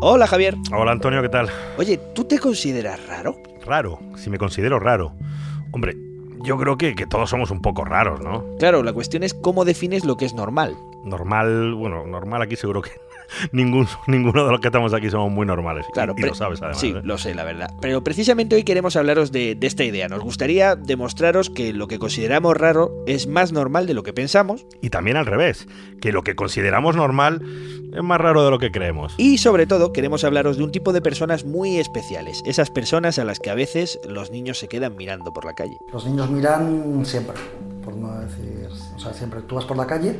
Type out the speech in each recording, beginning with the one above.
Hola Javier. Hola Antonio, ¿qué tal? Oye, ¿tú te consideras raro? Raro, si me considero raro. Hombre, yo creo que, que todos somos un poco raros, ¿no? Claro, la cuestión es cómo defines lo que es normal. Normal, bueno, normal aquí seguro que ningún, ninguno de los que estamos aquí somos muy normales. Claro, y, y lo sabes además. Sí, ¿eh? lo sé, la verdad. Pero precisamente hoy queremos hablaros de, de, esta idea. Nos gustaría demostraros que lo que consideramos raro es más normal de lo que pensamos. Y también al revés, que lo que consideramos normal es más raro de lo que creemos. Y sobre todo queremos hablaros de un tipo de personas muy especiales. Esas personas a las que a veces los niños se quedan mirando por la calle. Los niños miran siempre, por no decir... O sea, siempre tú vas por la calle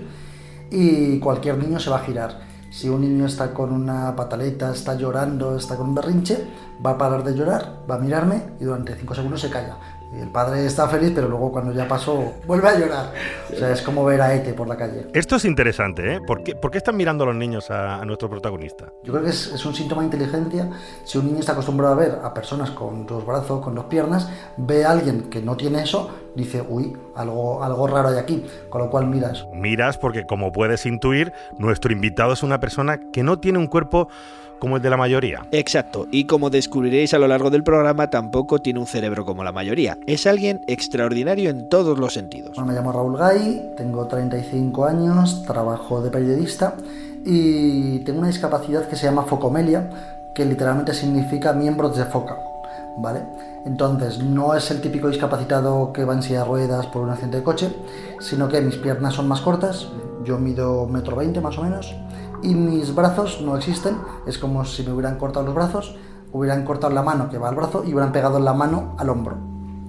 y cualquier niño se va a girar. Si un niño está con una pataleta, está llorando, está con un berrinche, va a parar de llorar, va a mirarme y durante 5 segundos se calla. Y el padre está feliz, pero luego cuando ya pasó, vuelve a llorar. O sea, es como ver a Ete por la calle. Esto es interesante, ¿eh? ¿Por qué, por qué están mirando los niños a, a, nuestro protagonista? Yo creo que es, es, un síntoma de inteligencia. Si un niño está acostumbrado a ver a personas con dos brazos, con dos piernas, ve a alguien que no tiene eso, dice, uy, algo, algo raro hay aquí. Con lo cual miras. Miras porque, como puedes intuir, nuestro invitado es una persona que no tiene un cuerpo como el de la mayoría. Exacto, y como descubriréis a lo largo del programa, tampoco tiene un cerebro como la mayoría. Es alguien extraordinario en todos los sentidos. Bueno, me llamo Raúl Gay, tengo 35 años, trabajo de periodista y tengo una discapacidad que se llama focomelia, que literalmente significa miembros de foca. ¿Vale? Entonces, no es el típico discapacitado que va en silla de ruedas por un accidente de coche, sino que mis piernas son más cortas, yo mido metro veinte más o menos, y mis brazos no existen, es como si me hubieran cortado los brazos, hubieran cortado la mano que va al brazo y hubieran pegado la mano al hombro.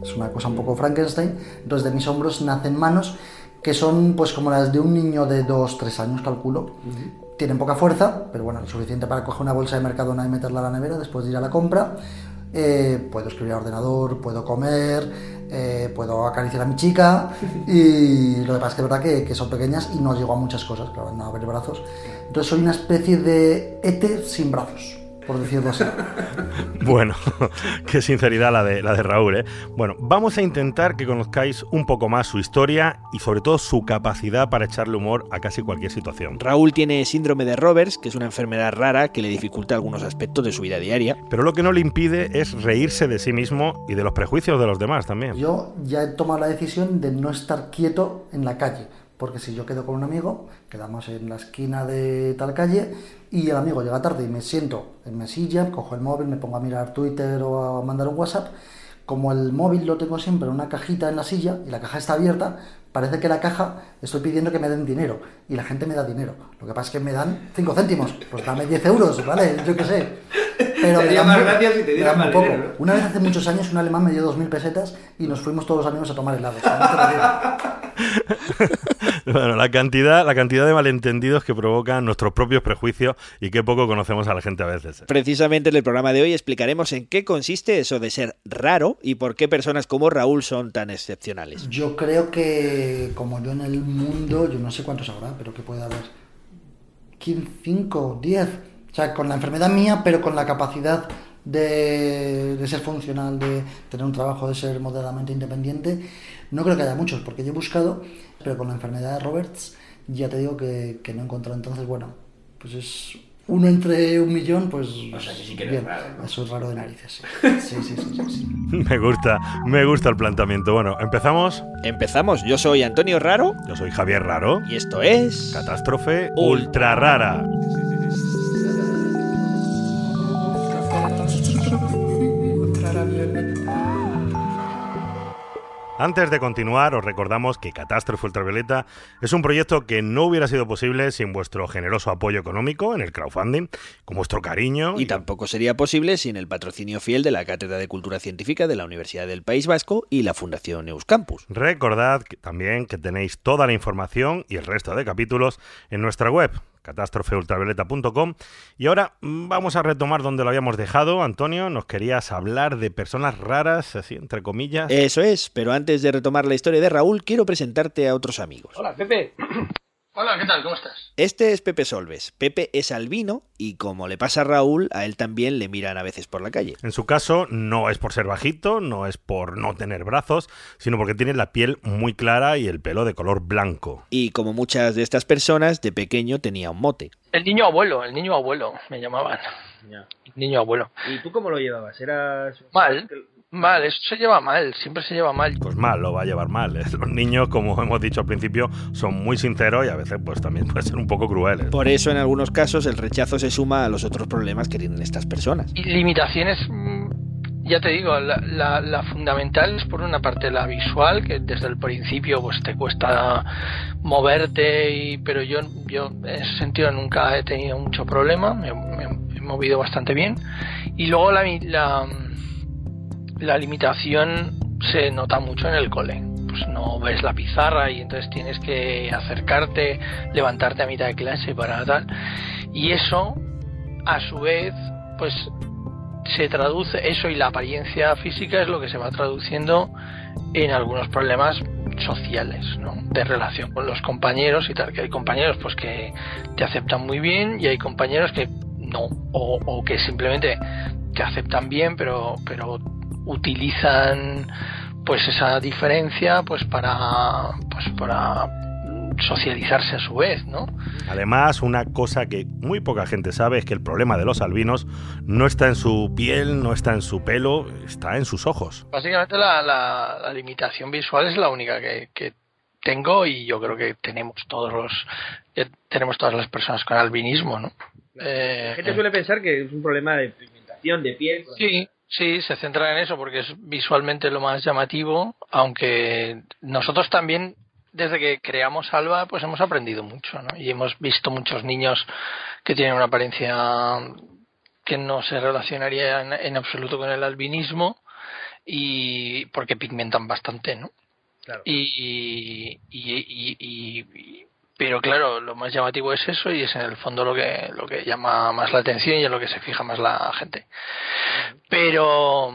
Es una cosa un poco Frankenstein, entonces de mis hombros nacen manos que son pues como las de un niño de 2-3 años, calculo. Uh -huh. Tienen poca fuerza, pero bueno, lo suficiente para coger una bolsa de Mercadona y meterla a la nevera después de ir a la compra. Eh, puedo escribir al ordenador, puedo comer, eh, puedo acariciar a mi chica y lo que pasa es que es verdad que, son pequeñas y no llego a muchas cosas, claro, no a ver brazos. Entonces soy una especie de ETE sin brazos, por decirlo así. Bueno, qué sinceridad la de, la de Raúl. ¿eh? Bueno, vamos a intentar que conozcáis un poco más su historia y sobre todo su capacidad para echarle humor a casi cualquier situación. Raúl tiene síndrome de Roberts, que es una enfermedad rara que le dificulta algunos aspectos de su vida diaria. Pero lo que no le impide es reírse de sí mismo y de los prejuicios de los demás también. Yo ya he tomado la decisión de no estar quieto en la calle. Porque si yo quedo con un amigo, quedamos en la esquina de tal calle y el amigo llega tarde y me siento en mi silla, cojo el móvil, me pongo a mirar Twitter o a mandar un WhatsApp. Como el móvil lo tengo siempre en una cajita en la silla y la caja está abierta, parece que la caja estoy pidiendo que me den dinero y la gente me da dinero. Lo que pasa es que me dan 5 céntimos, pues dame 10 euros, ¿vale? Yo qué sé. Pero te me más gracias si te dieran más poco. Una vez hace muchos años un alemán me dio 2.000 pesetas y nos fuimos todos los amigos a tomar helados. bueno, la cantidad, la cantidad de malentendidos que provocan nuestros propios prejuicios y qué poco conocemos a la gente a veces. Precisamente en el programa de hoy explicaremos en qué consiste eso de ser raro y por qué personas como Raúl son tan excepcionales. Yo creo que, como yo en el mundo, yo no sé cuántos habrá, pero que puede haber 15, 5, 10. O sea, con la enfermedad mía, pero con la capacidad de, de, ser funcional, de tener un trabajo, de ser moderadamente independiente. No creo que haya muchos, porque yo he buscado, pero con la enfermedad de Roberts ya te digo que, que no he encontrado. Entonces, bueno, pues es uno entre un millón, pues. O sea, sí que bien, raro, ¿no? Eso es raro de narices. Sí, sí, sí, sí, sí, sí. Me gusta, me gusta el planteamiento. Bueno, empezamos. Empezamos. Yo soy Antonio Raro. Yo soy Javier Raro. Y esto es. Catástrofe ultra rara. Antes de continuar, os recordamos que Catástrofe Ultravioleta es un proyecto que no hubiera sido posible sin vuestro generoso apoyo económico en el crowdfunding, con vuestro cariño. Y tampoco sería posible sin el patrocinio fiel de la Cátedra de Cultura Científica de la Universidad del País Vasco y la Fundación Euskampus. Recordad que también que tenéis toda la información y el resto de capítulos en nuestra web, catástrofeultravioleta.com. Y ahora mm, vamos a retomar donde lo habíamos dejado. Antonio, nos querías hablar de personas raras, así entre comillas. Eso es, pero antes de retomar la historia de Raúl, quiero presentarte a otros amigos. Hola, Pepe. Hola, ¿qué tal? ¿Cómo estás? Este es Pepe Solves. Pepe es albino y como le pasa a Raúl, a él también le miran a veces por la calle. En su caso, no es por ser bajito, no es por no tener brazos, sino porque tiene la piel muy clara y el pelo de color blanco. Y como muchas de estas personas, de pequeño tenía un mote. El niño abuelo, el niño abuelo, me llamaban. El niño abuelo. ¿Y tú cómo lo llevabas? ¿Eras... Mal. Mal, eso se lleva mal, siempre se lleva mal. Pues mal, lo va a llevar mal. ¿eh? Los niños, como hemos dicho al principio, son muy sinceros y a veces pues también pueden ser un poco crueles. Por eso en algunos casos el rechazo se suma a los otros problemas que tienen estas personas. Y limitaciones, mm, ya te digo, la, la, la fundamental es por una parte la visual, que desde el principio pues te cuesta moverte, y, pero yo, yo en ese sentido nunca he tenido mucho problema, me, me he movido bastante bien. Y luego la, la la limitación se nota mucho en el cole. Pues no ves la pizarra y entonces tienes que acercarte, levantarte a mitad de clase para tal. Y eso, a su vez, pues se traduce, eso y la apariencia física es lo que se va traduciendo en algunos problemas sociales, ¿no? De relación con los compañeros y tal, que hay compañeros pues que te aceptan muy bien y hay compañeros que no, o, o que simplemente te aceptan bien pero, pero utilizan pues esa diferencia pues para pues para socializarse a su vez, ¿no? Además, una cosa que muy poca gente sabe es que el problema de los albinos no está en su piel, no está en su pelo, está en sus ojos. Básicamente la, la, la limitación visual es la única que, que, tengo y yo creo que tenemos todos los tenemos todas las personas con albinismo, ¿no? Eh, la gente suele pensar que es un problema de pigmentación de piel. Sí, Sí, se centra en eso porque es visualmente lo más llamativo, aunque nosotros también desde que creamos Alba pues hemos aprendido mucho ¿no? y hemos visto muchos niños que tienen una apariencia que no se relacionaría en, en absoluto con el albinismo y porque pigmentan bastante, ¿no? Claro. Y, y, y, pero claro, lo más llamativo es eso y es en el fondo lo que lo que llama más la atención y en lo que se fija más la gente. Pero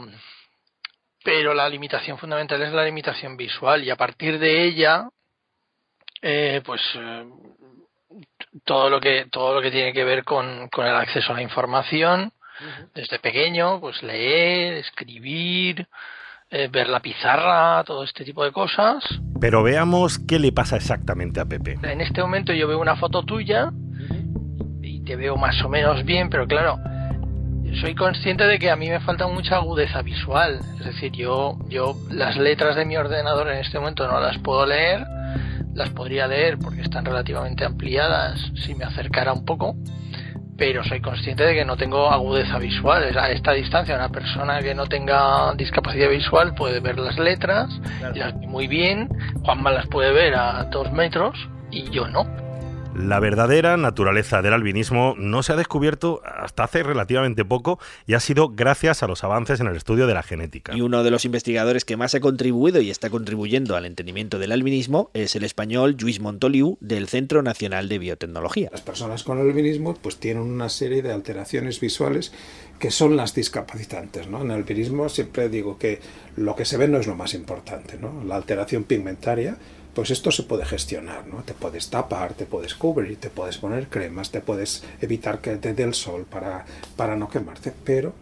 pero la limitación fundamental es la limitación visual y a partir de ella eh, pues eh, todo lo que todo lo que tiene que ver con, con el acceso a la información desde pequeño pues leer escribir eh, ver la pizarra, todo este tipo de cosas. Pero veamos qué le pasa exactamente a Pepe. En este momento yo veo una foto tuya y te veo más o menos bien, pero claro, soy consciente de que a mí me falta mucha agudeza visual. Es decir, yo, yo las letras de mi ordenador en este momento no las puedo leer, las podría leer porque están relativamente ampliadas si me acercara un poco pero soy consciente de que no tengo agudeza visual. A esta distancia, una persona que no tenga discapacidad visual puede ver las letras, claro. las muy bien. Juanma las puede ver a dos metros y yo no. La verdadera naturaleza del albinismo no se ha descubierto hasta hace relativamente poco y ha sido gracias a los avances en el estudio de la genética. Y uno de los investigadores que más ha contribuido y está contribuyendo al entendimiento del albinismo es el español Lluís Montoliu del Centro Nacional de Biotecnología. Las personas con albinismo pues tienen una serie de alteraciones visuales que son las discapacitantes. ¿no? En el albinismo siempre digo que lo que se ve no es lo más importante. ¿no? La alteración pigmentaria pues esto se puede gestionar, ¿no? Te puedes tapar, te puedes cubrir, te puedes poner cremas, te puedes evitar que te dé el sol para, para no quemarte, pero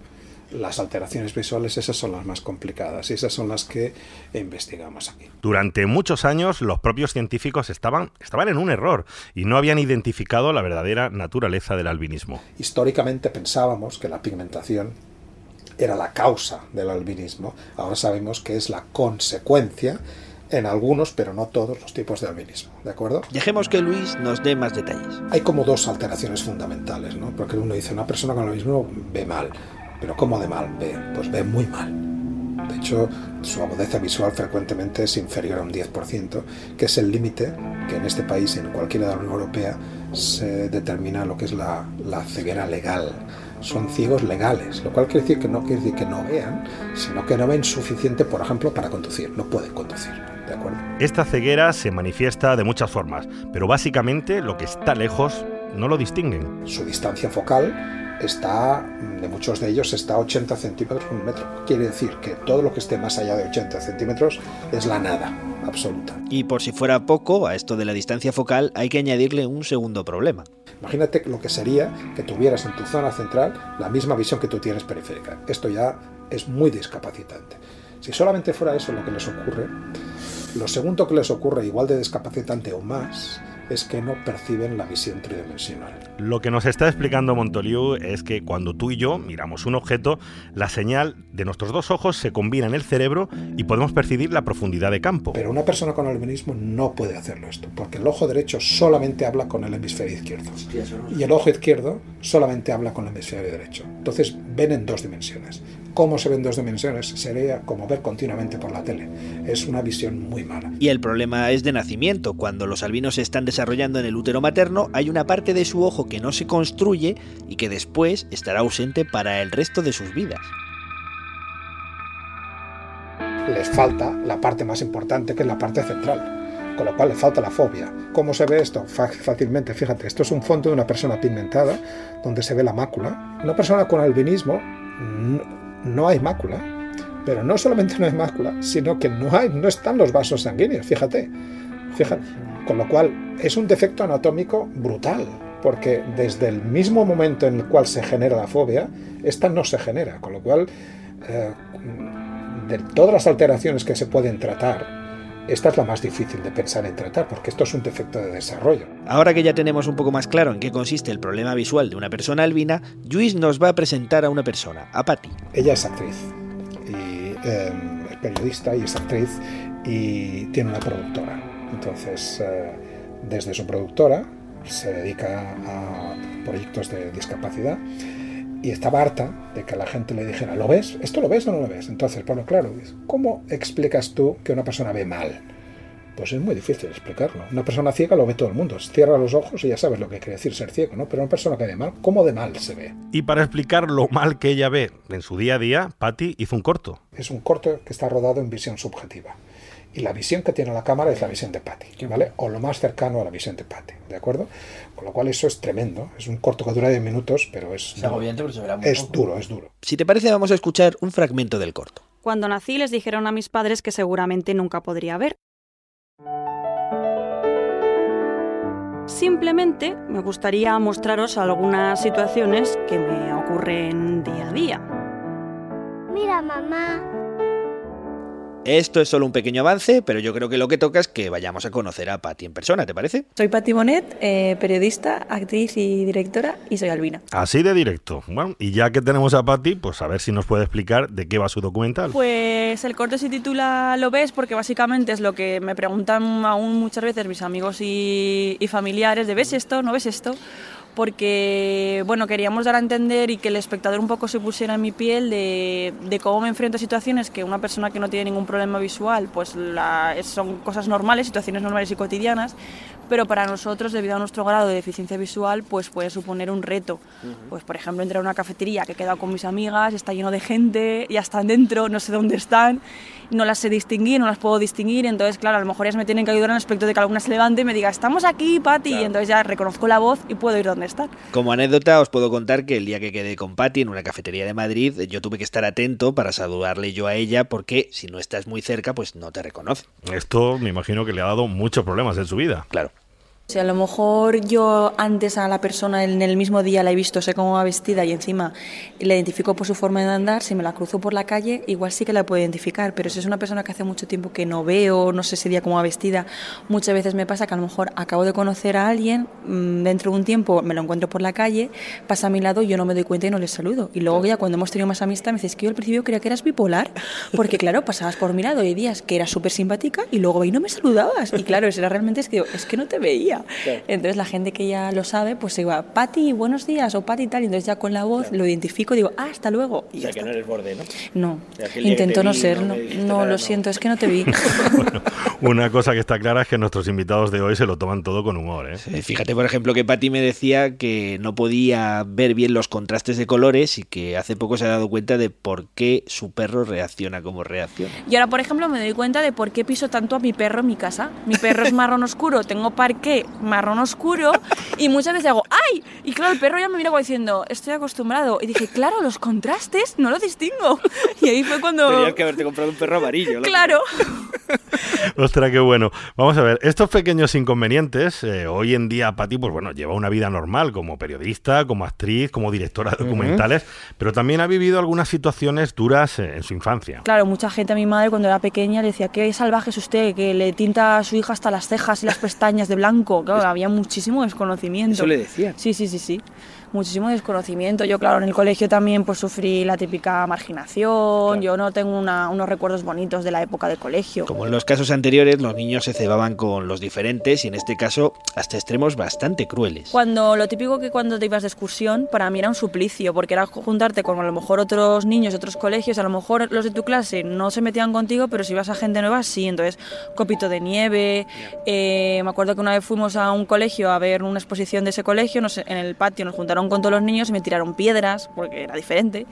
las alteraciones visuales esas son las más complicadas y esas son las que investigamos aquí. Durante muchos años los propios científicos estaban, estaban en un error y no habían identificado la verdadera naturaleza del albinismo. Históricamente pensábamos que la pigmentación era la causa del albinismo, ahora sabemos que es la consecuencia en algunos, pero no todos los tipos de albinismo, ¿de acuerdo? Dejemos que Luis nos dé más detalles. Hay como dos alteraciones fundamentales, ¿no? Porque uno dice, una persona con albinismo ve mal, pero ¿cómo de mal ve? Pues ve muy mal. De hecho, su agudeza visual frecuentemente es inferior a un 10%, que es el límite que en este país, en cualquiera de la Unión Europea, se determina lo que es la, la ceguera legal son ciegos legales, lo cual quiere decir que no quiere decir que no vean, sino que no ven suficiente, por ejemplo, para conducir, no pueden conducir. ¿De acuerdo? Esta ceguera se manifiesta de muchas formas, pero básicamente lo que está lejos no lo distinguen. Su distancia focal está, de muchos de ellos, está a 80 centímetros un metro. Quiere decir que todo lo que esté más allá de 80 centímetros es la nada. absoluta. Y por si fuera poco, a esto de la distancia focal hay que añadirle un segundo problema. Imagínate lo que sería que tuvieras en tu zona central la misma visión que tú tienes periférica. Esto ya es muy discapacitante. Si solamente fuera eso lo que les ocurre, lo segundo que les ocurre igual de discapacitante o más es que no perciben la visión tridimensional. Lo que nos está explicando Montoliu es que cuando tú y yo miramos un objeto, la señal de nuestros dos ojos se combina en el cerebro y podemos percibir la profundidad de campo. Pero una persona con albinismo no puede hacerlo esto, porque el ojo derecho solamente habla con el hemisferio izquierdo y el ojo izquierdo solamente habla con el hemisferio derecho. Entonces ven en dos dimensiones cómo se ven dos dimensiones sería como ver continuamente por la tele. Es una visión muy mala. Y el problema es de nacimiento. Cuando los albinos se están desarrollando en el útero materno, hay una parte de su ojo que no se construye y que después estará ausente para el resto de sus vidas. Les falta la parte más importante que es la parte central, con lo cual le falta la fobia. ¿Cómo se ve esto? Fácilmente, fíjate, esto es un fondo de una persona pigmentada donde se ve la mácula. Una persona con albinismo no hay mácula. Pero no solamente no hay mácula, sino que no, hay, no están los vasos sanguíneos, fíjate. Fíjate. Con lo cual es un defecto anatómico brutal, porque desde el mismo momento en el cual se genera la fobia, esta no se genera. Con lo cual, eh, de todas las alteraciones que se pueden tratar, esta es la más difícil de pensar en tratar, porque esto es un defecto de desarrollo. Ahora que ya tenemos un poco más claro en qué consiste el problema visual de una persona albina, Luis nos va a presentar a una persona, a Patty. Ella es actriz, y, em, es periodista y es actriz, y tiene una productora. Entonces, eh, desde su productora, se dedica a proyectos de discapacidad y estaba harta de que la gente le dijera, ¿lo ves? ¿Esto lo ves o no lo ves? Entonces, bueno, claro, ¿cómo explicas tú que una persona ve mal? Pues es muy difícil explicarlo. Una persona ciega lo ve todo el mundo. Cierra los ojos y ya sabes lo que quiere decir ser ciego, ¿no? Pero una persona que ve mal, ¿cómo de mal se ve? Y para explicar lo mal que ella ve en su día a día, Patty hizo un corto. Es un corto que está rodado en visión subjetiva y la visión que tiene la cámara es la visión de Patty, ¿vale? O lo más cercano a la visión de Patty, ¿de acuerdo? Con lo cual eso es tremendo. Es un corto que dura 10 minutos, pero es, duro. es duro, es duro. Si te parece, vamos a escuchar un fragmento del corto. Cuando nací les dijeron a mis padres que seguramente nunca podría ver. Simplemente me gustaría mostraros algunas situaciones que me ocurren día a día. Mira, mamá, esto es solo un pequeño avance, pero yo creo que lo que toca es que vayamos a conocer a Patti en persona, ¿te parece? Soy Patti Bonet, eh, periodista, actriz y directora, y soy albina. Así de directo. Bueno, y ya que tenemos a Patti, pues a ver si nos puede explicar de qué va su documental. Pues el corto se titula Lo ves, porque básicamente es lo que me preguntan aún muchas veces mis amigos y, y familiares, de ¿ves esto? ¿No ves esto? Porque bueno, queríamos dar a entender y que el espectador un poco se pusiera en mi piel de, cómo me enfrento a situaciones que una persona que no tiene ningún problema visual, pues son cosas normales, situaciones normales y cotidianas, pero para nosotros, debido a nuestro grado de deficiencia visual, pues puede suponer un reto. Pues por ejemplo, entrar a una cafetería que he quedado con mis amigas, está lleno de gente, ya están dentro, no sé dónde están, no las sé distinguir, no las puedo distinguir, entonces claro, a lo mejor ellas me tienen que ayudar en el aspecto de que alguna se levante y me diga, estamos aquí, Patti, y entonces ya reconozco la voz y puedo ir donde están. Como anécdota os puedo contar que el día que quedé con Patti en una cafetería de Madrid, yo tuve que estar atento para saludarle yo a ella porque si no estás muy cerca, pues no te reconoce. Esto me imagino que le ha dado muchos problemas en su vida. Claro. Si a lo mejor yo antes a la persona en el mismo día la he visto, sé cómo va vestida y encima la identifico por su forma de andar, si me la cruzo por la calle, igual sí que la puedo identificar, pero si es una persona que hace mucho tiempo que no veo, no sé ese día cómo va vestida, muchas veces me pasa que a lo mejor acabo de conocer a alguien, mm, dentro de un tiempo me lo encuentro por la calle, pasa a mi lado yo no me doy cuenta y no le saludo. Y luego ya cuando hemos tenido más amistad me dices que yo al principio creía que eras bipolar, porque claro, pasabas por mi lado y días que eras súper simpática y luego y no me saludabas. Y claro, era realmente es que, es que no te veía. Entonces la gente que ya lo sabe, pues se va, Pati, buenos días, o Pati tal, y entonces ya con la voz lo identifico, digo, ah, hasta luego. Y o sea, que no eres borde, ¿no? No, intento no ser, no, no, lo siento, es que no te vi. una cosa que está clara es que nuestros invitados de hoy se lo toman todo con humor. ¿eh? fíjate, por ejemplo, que Pati me decía que no podía ver bien los contrastes de colores y que hace poco se ha dado cuenta de por qué su perro reacciona como reacciona. Y ahora, por ejemplo, me doy cuenta de por qué piso tanto a mi perro en mi casa. Mi perro es marrón oscuro, tengo parqué marrón oscuro y muchas veces hago ¡ay! Y claro, el perro ya me mira como diciendo, estoy acostumbrado. Y dije, claro, los contrastes no lo distingo. Y ahí fue cuando... Tenías que haberte comprado un perro amarillo. Claro. Ostras, qué bueno. Vamos a ver, estos pequeños inconvenientes, eh, hoy en día Pati, pues bueno, lleva una vida normal como periodista, como actriz, como directora de documentales, pero también ha vivido algunas situaciones duras eh, en su infancia. Claro, mucha gente a mi madre cuando era pequeña le decía, qué salvaje es usted, que le tinta a su hija hasta las cejas y las pestañas de blanco. Claro, había muchísimo desconocimiento. Eso le decía. Sí, sí, sí, sí muchísimo desconocimiento. Yo, claro, en el colegio también pues sufrí la típica marginación, yo no tengo unos recuerdos bonitos de la época del colegio. Como en los casos anteriores, los niños se cebaban con los diferentes y en este caso hasta extremos bastante crueles. Cuando lo típico que cuando te ibas de excursión, para mí era un suplicio, porque era juntarte con a lo mejor otros niños de otros colegios, a lo mejor los de tu clase no se metían contigo, pero si ibas a gente nueva, sí. Entonces, copito de nieve. Eh, me acuerdo que una vez fuimos a un colegio a ver una exposición de ese colegio, en el patio nos juntaron con todos los niños y me tiraron piedras, porque era diferente.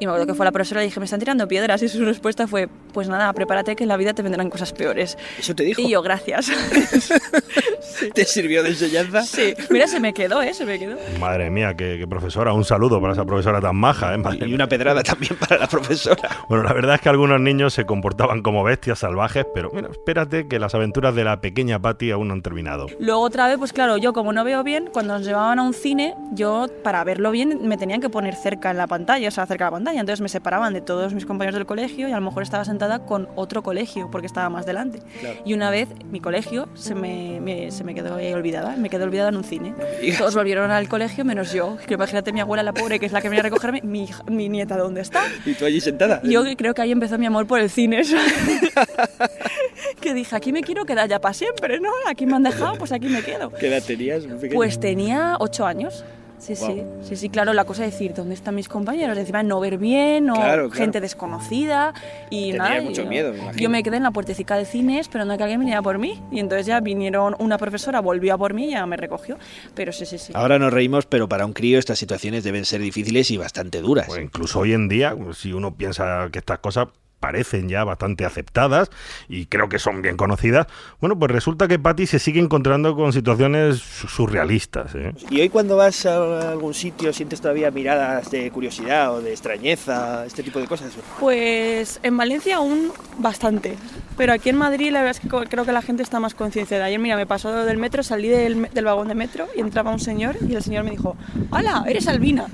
Y me acuerdo que fue la profesora y dije, me están tirando piedras. Y su respuesta fue, pues nada, prepárate que en la vida te vendrán cosas peores. ¿Eso te dijo? Y yo, gracias. ¿Te sirvió de enseñanza? Sí. Mira, se me quedó, ¿eh? Se me quedó. Madre mía, qué, profesora. Un saludo para esa profesora tan maja, ¿eh? Y una pedrada también para la profesora. Bueno, la verdad es que algunos niños se comportaban como bestias salvajes, pero mira, espérate que las aventuras de la pequeña Patty aún no han terminado. Luego otra vez, pues claro, yo como no veo bien, cuando nos llevaban a un cine, yo para verlo bien me tenían que poner cerca en la pantalla, o sea, cerca de la pantalla. Entonces me separaban de todos mis compañeros del colegio y a lo mejor estaba sentada con otro colegio porque estaba más delante. Y una vez mi colegio se me, se me quedó olvidada, me quedé olvidada en un cine. Todos volvieron al colegio menos yo. Que imagínate mi abuela, la pobre, que es la que venía a recogerme, mi, mi nieta, ¿dónde está? ¿Y tú allí sentada? Yo creo que ahí empezó mi amor por el cine. que dije, aquí me quiero quedar ya para siempre, ¿no? Aquí me han dejado, pues aquí me quedo. ¿Qué edad tenías? Pues tenía ocho años. Sí, sí, sí, sí, claro, la cosa es decir, ¿dónde están mis compañeros? Encima no ver bien, o gente desconocida y Tenía nada. mucho yo, miedo, Yo me quedé en la puertecica de cine esperando a que alguien viniera por mí y entonces ya vinieron una profesora, volvió a por mí y ya me recogió. Pero sí, sí, sí. Ahora nos reímos, pero para un crío estas situaciones deben ser difíciles y bastante duras. Pues incluso hoy en día, si uno piensa que estas cosas parecen ya bastante aceptadas y creo que son bien conocidas, bueno, pues resulta que Patty se sigue encontrando con situaciones surrealistas. ¿eh? ¿Y hoy cuando vas a algún sitio sientes todavía miradas de curiosidad o de extrañeza, este tipo de cosas? Pues en Valencia aún bastante, pero aquí en Madrid la verdad es que creo que la gente está más concienciada. Ayer, mira, me pasó del metro, salí del, del vagón de metro y entraba un señor y el señor me dijo, hola, eres Albina.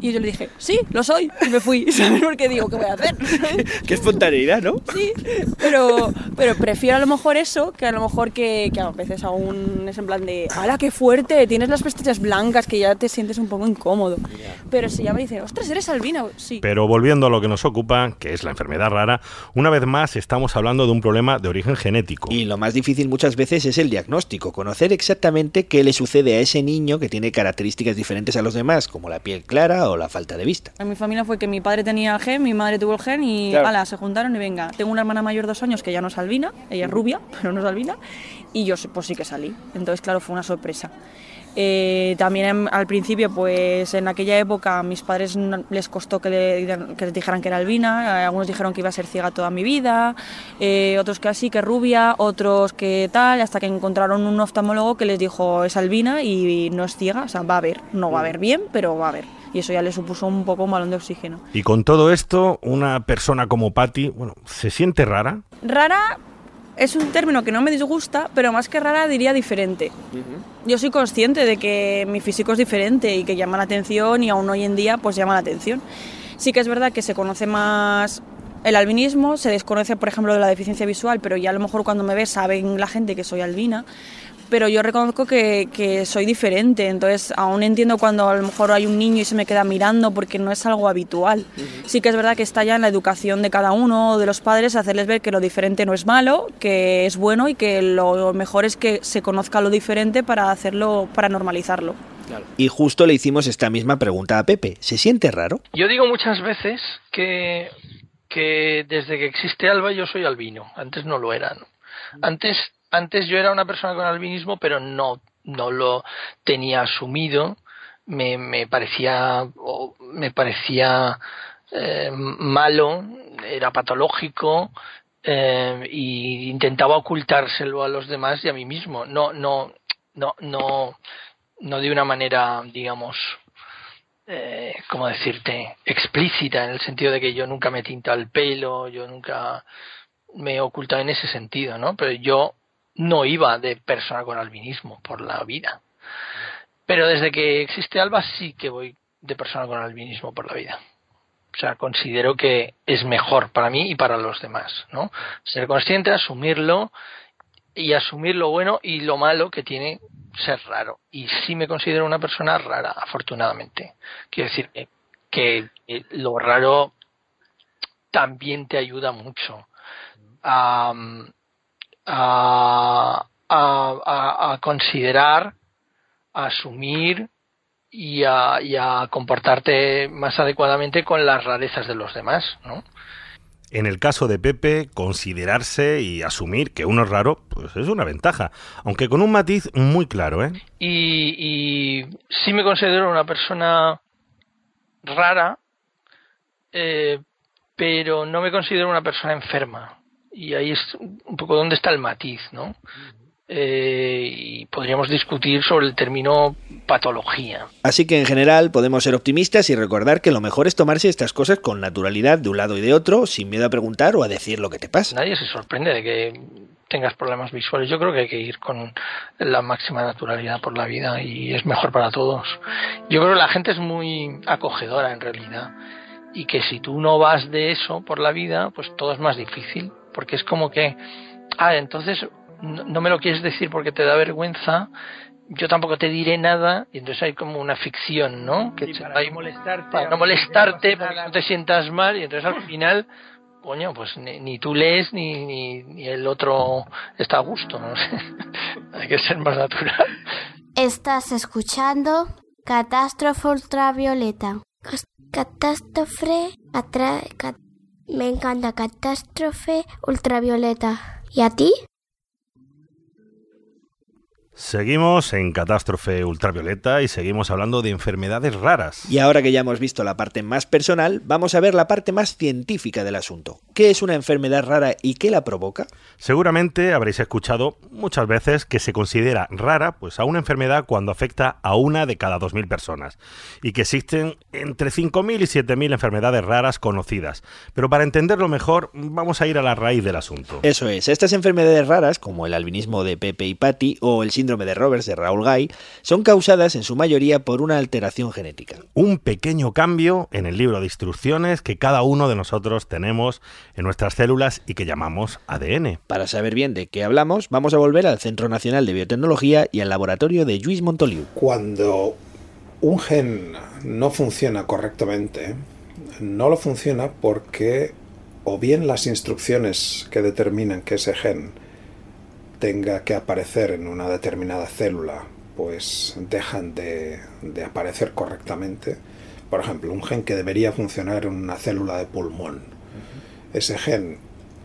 Y yo le dije, sí, lo soy. Y me fui, ¿sabes? Porque digo, ¿qué voy a hacer? Qué espontaneidad, ¿no? Sí, pero, pero prefiero a lo mejor eso que a lo mejor que, que a veces aún es en plan de, ¡hala, qué fuerte! Tienes las pestañas blancas que ya te sientes un poco incómodo. Pero si ya me dicen, ostras, eres albina, sí. Pero volviendo a lo que nos ocupa, que es la enfermedad rara, una vez más estamos hablando de un problema de origen genético. Y lo más difícil muchas veces es el diagnóstico, conocer exactamente qué le sucede a ese niño que tiene características diferentes a los demás, como la piel clara o la falta de vista. En mi familia fue que mi padre tenía el gen, mi madre tuvo el gen y Claro. ala, se juntaron y venga. Tengo una hermana mayor de dos años que ya no es albina, ella es rubia, pero no es albina, y yo pues sí que salí. Entonces, claro, fue una sorpresa. Eh, también en- al principio, pues en aquella época a mis padres no- les costó que, le- que les dijeran que era albina, eh, algunos dijeron que iba a ser ciega toda mi vida, eh, otros que así, que rubia, otros que tal, hasta que encontraron un oftalmólogo que les dijo es albina y no es ciega, o sea, va a ver, no va a ver bien, pero va a ver. Y eso ya le supuso un poco un balón de oxígeno. Y con todo esto, una persona como Patty, bueno, ¿se siente rara? Rara es un término que no me disgusta, pero más que rara diría diferente. Yo soy consciente de que mi físico es diferente y que llama la atención y aún hoy en día pues llama la atención. Sí que es verdad que se conoce más el albinismo, se desconoce por ejemplo de la deficiencia visual, pero ya a lo mejor cuando me ves saben la gente que soy albina. Pero yo reconozco que, que soy diferente, entonces aún entiendo cuando a lo mejor hay un niño y se me queda mirando porque no es algo habitual. Sí que es verdad que está ya en la educación de cada uno, de los padres, hacerles ver que lo diferente no es malo, que es bueno y que lo mejor es que se conozca lo diferente para hacerlo, para normalizarlo. Y justo le hicimos esta misma pregunta a Pepe. ¿Se siente raro? Yo digo muchas veces que, que desde que existe Alba yo soy albino. Antes no lo era. ¿no? Antes, antes yo era una persona con albinismo, pero no, no lo tenía asumido. Me, me parecía, me parecía eh, malo, era patológico eh, y intentaba ocultárselo a los demás y a mí mismo. No, no, no, no, no de una manera, digamos, eh, ¿cómo decirte? explícita, en el sentido de que yo nunca me tinta el pelo, yo nunca me he ocultado en ese sentido, ¿no? Pero yo no iba de persona con albinismo por la vida. Pero desde que existe Alba sí que voy de persona con albinismo por la vida. O sea, considero que es mejor para mí y para los demás, ¿no? Ser consciente, asumirlo y asumir lo bueno y lo malo que tiene ser raro. Y sí me considero una persona rara, afortunadamente. Quiero decir que, lo raro también te ayuda mucho a, a, a, considerar, a asumir y a, y a comportarte más adecuadamente con las rarezas de los demás, ¿no? En el caso de Pepe, considerarse y asumir que uno es raro, pues es una ventaja, aunque con un matiz muy claro, ¿eh? Y, y sí me considero una persona rara, eh, pero no me considero una persona enferma. Y ahí es un poco donde está el matiz, ¿no? Eh, y podríamos discutir sobre el término patología. Así que en general podemos ser optimistas y recordar que lo mejor es tomarse estas cosas con naturalidad de un lado y de otro, sin miedo a preguntar o a decir lo que te pasa. Nadie se sorprende de que tengas problemas visuales. Yo creo que hay que ir con la máxima naturalidad por la vida y es mejor para todos. Yo creo que la gente es muy acogedora en realidad y que si tú no vas de eso por la vida, pues todo es más difícil, porque es como que, ah, entonces no, me lo quieres decir porque te da vergüenza, yo tampoco te diré nada, y entonces hay como una ficción, ¿no? Que para no molestarte, para no molestarte, para que no te sientas mal, y entonces al final, coño, pues ni, tú lees ni, ni, el otro está a gusto, ¿no? hay que ser más natural. Estás escuchando Catástrofe Ultravioleta. Catástrofe, me encanta Catástrofe Ultravioleta. ¿Y a ti? Seguimos en Catástrofe Ultravioleta y seguimos hablando de enfermedades raras. Y ahora que ya hemos visto la parte más personal, vamos a ver la parte más científica del asunto. ¿Qué es una enfermedad rara y qué la provoca? Seguramente habréis escuchado muchas veces que se considera rara pues, a una enfermedad cuando afecta a una de cada 2.000 personas y que existen entre 5.000 y 7.000 enfermedades raras conocidas. Pero para entenderlo mejor, vamos a ir a la raíz del asunto. Eso es, estas enfermedades raras, como el albinismo de Pepe y Patty o el síndrome síndrome de Roberts de Raúl Gay son causadas en su mayoría por una alteración genética. Un pequeño cambio en el libro de instrucciones que cada uno de nosotros tenemos en nuestras células y que llamamos ADN. Para saber bien de qué hablamos, vamos a volver al Centro Nacional de Biotecnología y al laboratorio de Lluís Montoliu. Cuando un gen no funciona correctamente, no lo funciona porque o bien las instrucciones que determinan que ese gen tenga que aparecer en una determinada célula, pues dejan de, aparecer correctamente. Por ejemplo, un gen que debería funcionar en una célula de pulmón. Ese gen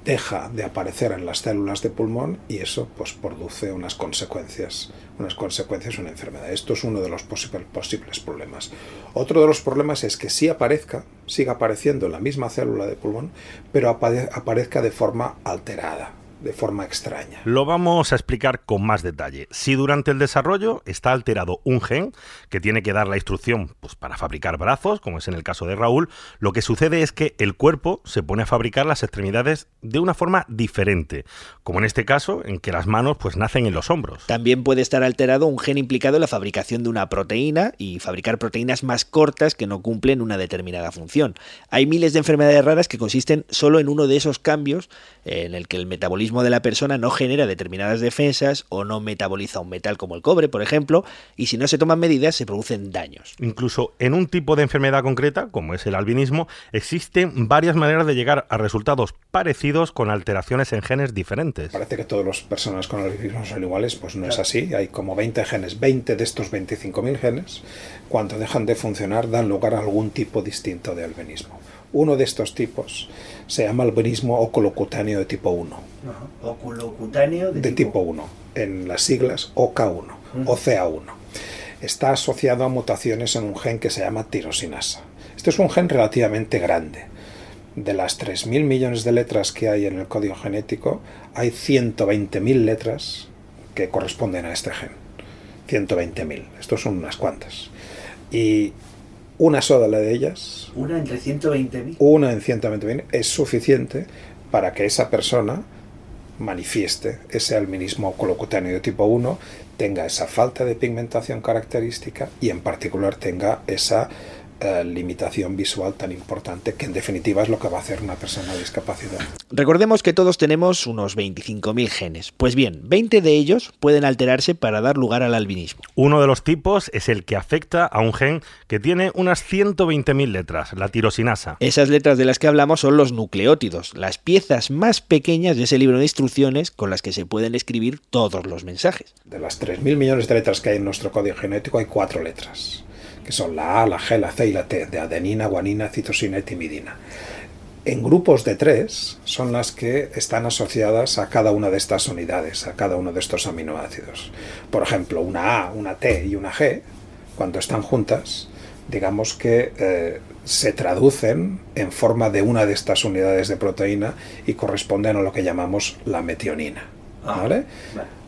deja de aparecer en las células de pulmón y eso pues produce unas consecuencias, unas consecuencias, una enfermedad. Esto es uno de los posibles problemas. Otro de los problemas es que si aparezca, siga apareciendo en la misma célula de pulmón, pero aparezca de forma alterada, de forma extraña. Lo vamos a explicar con más detalle. Si durante el desarrollo está alterado un gen que tiene que dar la instrucción pues, para fabricar brazos, como es en el caso de Raúl, lo que sucede es que el cuerpo se pone a fabricar las extremidades de una forma diferente, como en este caso en que las manos pues nacen en los hombros. También puede estar alterado un gen implicado en la fabricación de una proteína y fabricar proteínas más cortas que no cumplen una determinada función. Hay miles de enfermedades raras que consisten solo en uno de esos cambios en el que el metabolismo de la persona no genera determinadas defensas o no metaboliza un metal como el cobre, por ejemplo, y si no se toman medidas se producen daños. Incluso en un tipo de enfermedad concreta, como es el albinismo, existen varias maneras de llegar a resultados parecidos con alteraciones en genes diferentes. Parece que todas las personas con albinismo son iguales, pues no es así. Hay como 20 genes, 20 de estos 25.000 genes, cuando dejan de funcionar dan lugar a algún tipo distinto de albinismo. Uno de estos tipos se llama albinismo oculocutáneo de tipo 1. Oculocutáneo de, tipo... 1, en las siglas OK1 o CA1. Está asociado a mutaciones en un gen que se llama tirosinasa. Este es un gen relativamente grande. De las 3.000 millones de letras que hay en el código genético, hay 120.000 letras que corresponden a este gen. 120.000. Estos son unas cuantas. Y una sola de ellas, Una entre 120.000. una en 120.000, es suficiente para que esa persona manifieste ese albinismo colocutáneo de tipo 1, tenga esa falta de pigmentación característica y en particular tenga esa eh, limitación visual tan importante que en definitiva es lo que va a hacer una persona de discapacidad. Recordemos que todos tenemos unos 25.000 genes. Pues bien, 20 de ellos pueden alterarse para dar lugar al albinismo. Uno de los tipos es el que afecta a un gen que tiene unas 120.000 letras, la tirosinasa. Esas letras de las que hablamos son los nucleótidos, las piezas más pequeñas de ese libro de instrucciones con las que se pueden escribir todos los mensajes. De las 3.000 millones de letras que hay en nuestro código genético hay cuatro letras, que son la A, la G, la C y la T, de adenina, guanina, citosina y timidina. En grupos de tres son las que están asociadas a cada una de estas unidades, a cada uno de estos aminoácidos. Por ejemplo, una A, una T y una G, cuando están juntas, digamos que eh, se traducen en forma de una de estas unidades de proteína y corresponden a lo que llamamos la metionina. ¿vale?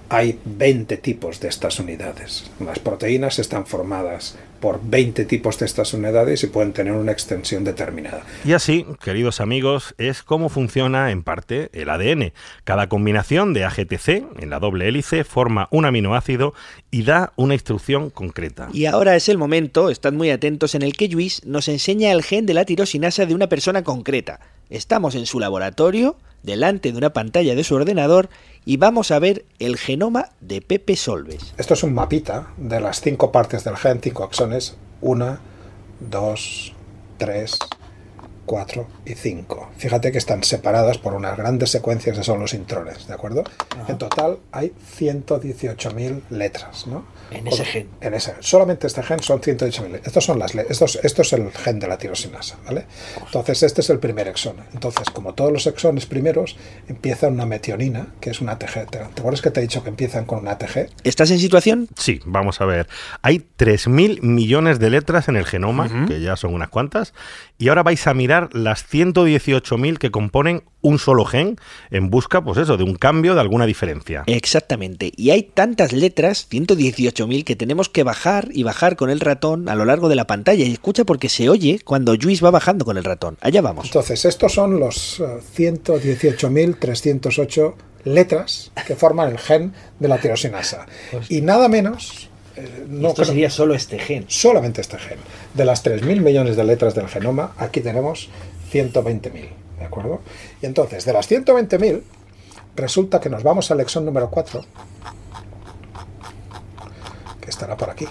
Hay 20 tipos de estas unidades. Las proteínas están formadas por 20 tipos de estas unidades y pueden tener una extensión determinada. Y así, queridos amigos, es como funciona en parte el ADN. Cada combinación de AGTC en la doble hélice forma un aminoácido y da una instrucción concreta. Y ahora es el momento, estad muy atentos, en el que Luis nos enseña el gen de la tirosinasa de una persona concreta. Estamos en su laboratorio, delante de una pantalla de su ordenador, y vamos a ver el genoma de Pepe Solves. Esto es un mapita de las cinco partes del gen, cinco axones, una, dos, tres, cuatro y cinco. Fíjate que están separadas por unas grandes secuencias que son los intrones, ¿de acuerdo? En total hay 118.000 letras, ¿no? En ese O- gen. En ese Solamente este gen son 118.000. Estos son las estos, esto es el gen de la tirosinasa, ¿vale? Entonces este es el primer exón. Entonces, como todos los exones primeros, empieza una metionina, que es una TG. ¿Te, acuerdas que te he dicho que empiezan con una TG? ¿Estás en situación? Sí, vamos a ver. Hay 3.000 millones de letras en el genoma, que ya son unas cuantas, y ahora vais a mirar las 118.000 que componen un solo gen en busca, pues eso, de un cambio, de alguna diferencia. Exactamente. Y hay tantas letras, 118.000, que tenemos que bajar y bajar con el ratón a lo largo de la pantalla. Y escucha porque se oye cuando Luis va bajando con el ratón. Allá vamos. Entonces, estos son los eh, 118.308 letras que forman el gen de la tirosinasa. y nada menos... eh, no Esto creo- sería solo este gen. solamente este gen. De las 3.000 millones de letras del genoma, aquí tenemos 120.000, ¿de acuerdo? Y entonces, de las 120.000, resulta que nos vamos al exón número 4, que estará por aquí.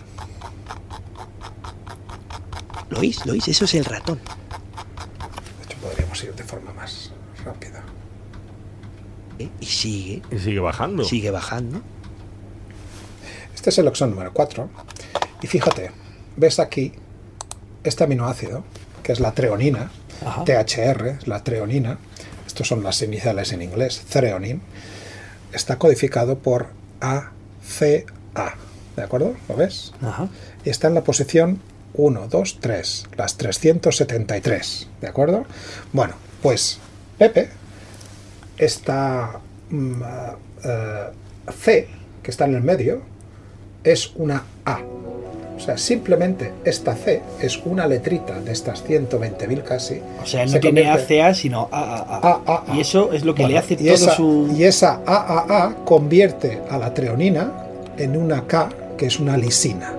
¿Lo oís? ¿Lo oís? Eso es el ratón. De hecho, podríamos ir de forma más rápida. ¿eh? Y sigue, Y sigue bajando. sigue bajando. Este es el exón número 4. Y fíjate, ves aquí este aminoácido, que es la treonina, Ajá. THR, la treonina, estos son las iniciales en inglés, threonine, está codificado por ACA, ¿de acuerdo? ¿Lo ves? Ajá. Y está en la posición 1, 2, 3, las 373, ¿de acuerdo? Bueno, pues Pepe, esta mm, eh, C, que está en el medio, es una A. O sea, simplemente esta C es una letrita de estas 120.000 casi. O sea, no Se tiene ACA, sino AAA. AAA. Y eso es lo que Bueno, le hace todo esa, su... Y esa AAA convierte a la treonina en una K, que es una lisina.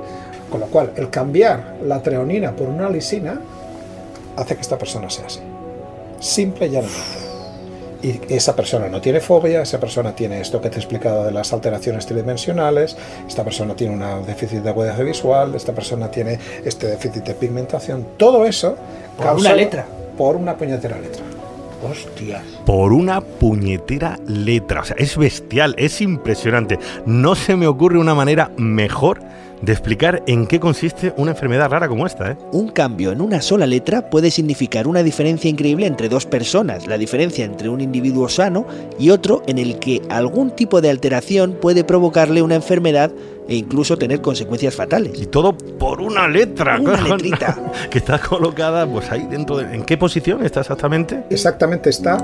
Con lo cual, el cambiar la treonina por una lisina hace que esta persona sea así. Simple y llanamente. Y esa persona no tiene fobia, esa persona tiene esto que te he explicado de las alteraciones tridimensionales, esta persona tiene un déficit de agudeza visual, esta persona tiene este déficit de pigmentación. Todo eso Por una letra. Por una puñetera letra. Hostias. Por una puñetera letra. O sea, es bestial, es impresionante. No se me ocurre una manera mejor de explicar en qué consiste una enfermedad rara como esta, ¿eh? Un cambio en una sola letra puede significar una diferencia increíble entre dos personas, la diferencia entre un individuo sano y otro en el que algún tipo de alteración puede provocarle una enfermedad e incluso tener consecuencias fatales. Y todo por una letra. Una cojones, letrita. Que está colocada, pues ahí dentro de... ¿En qué posición está exactamente? Exactamente está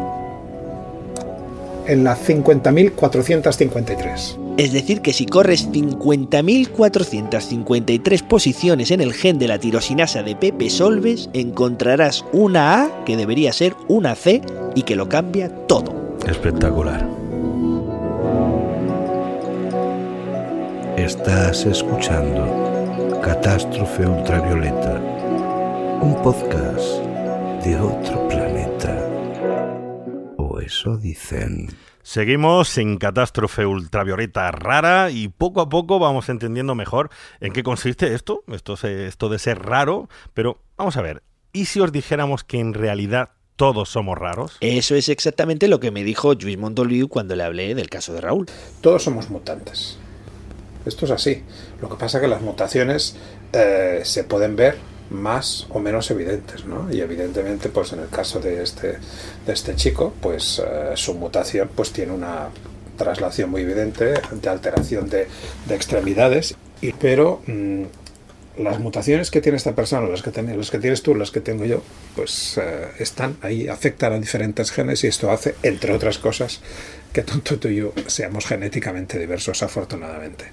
en la 50.453. Es decir, que si corres 50.453 posiciones en el gen de la tirosinasa de Pepe Solves, encontrarás una A que debería ser una C y que lo cambia todo. Espectacular. Estás escuchando Catástrofe Ultravioleta, un podcast de otro planeta. O eso dicen. Seguimos en catástrofe ultravioleta rara y poco a poco vamos entendiendo mejor en qué consiste esto, esto, se- esto de ser raro, pero vamos a ver, ¿y si os dijéramos que en realidad todos somos raros? Eso es exactamente lo que me dijo Luis Montoliu cuando le hablé del caso de Raúl. Todos somos mutantes. Esto es así. Lo que pasa es que las mutaciones eh, se pueden ver más o menos evidentes, ¿no? Y evidentemente, pues en el caso de este, de este chico, pues eh, su mutación pues tiene una traslación muy evidente de alteración de, de extremidades, y, pero mm, las mutaciones que tiene esta persona, las que, tiene- las que tienes tú, las que tengo yo, pues eh, están ahí, afectan a diferentes genes y esto hace, entre otras cosas, que tanto tú y yo seamos genéticamente diversos, afortunadamente.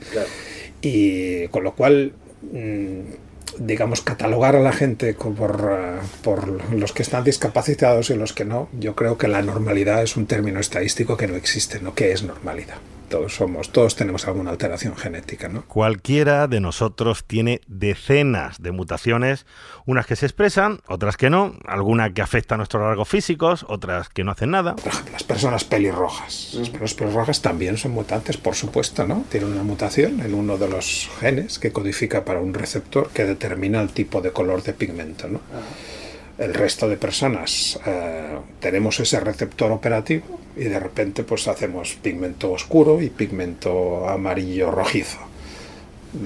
Y con lo cual, mm, digamos, catalogar a la gente por, eh, por los que están discapacitados y los que no, yo creo que la normalidad es un término estadístico que no existe, ¿no? ¿Qué es normalidad? Todos somos, todos tenemos alguna alteración genética, ¿no? Cualquiera de nosotros tiene decenas de mutaciones, unas que se expresan, otras que no, alguna que afecta a nuestros rasgos físicos, otras que no hacen nada. Por ejemplo, las personas pelirrojas. Las personas pelirrojas también son mutantes, por supuesto, ¿no? Tienen una mutación en uno de los genes que codifica para un receptor que determina el tipo de color de pigmento, ¿no? El resto de personas eh, tenemos ese receptor operativo y de repente pues hacemos pigmento oscuro y pigmento amarillo rojizo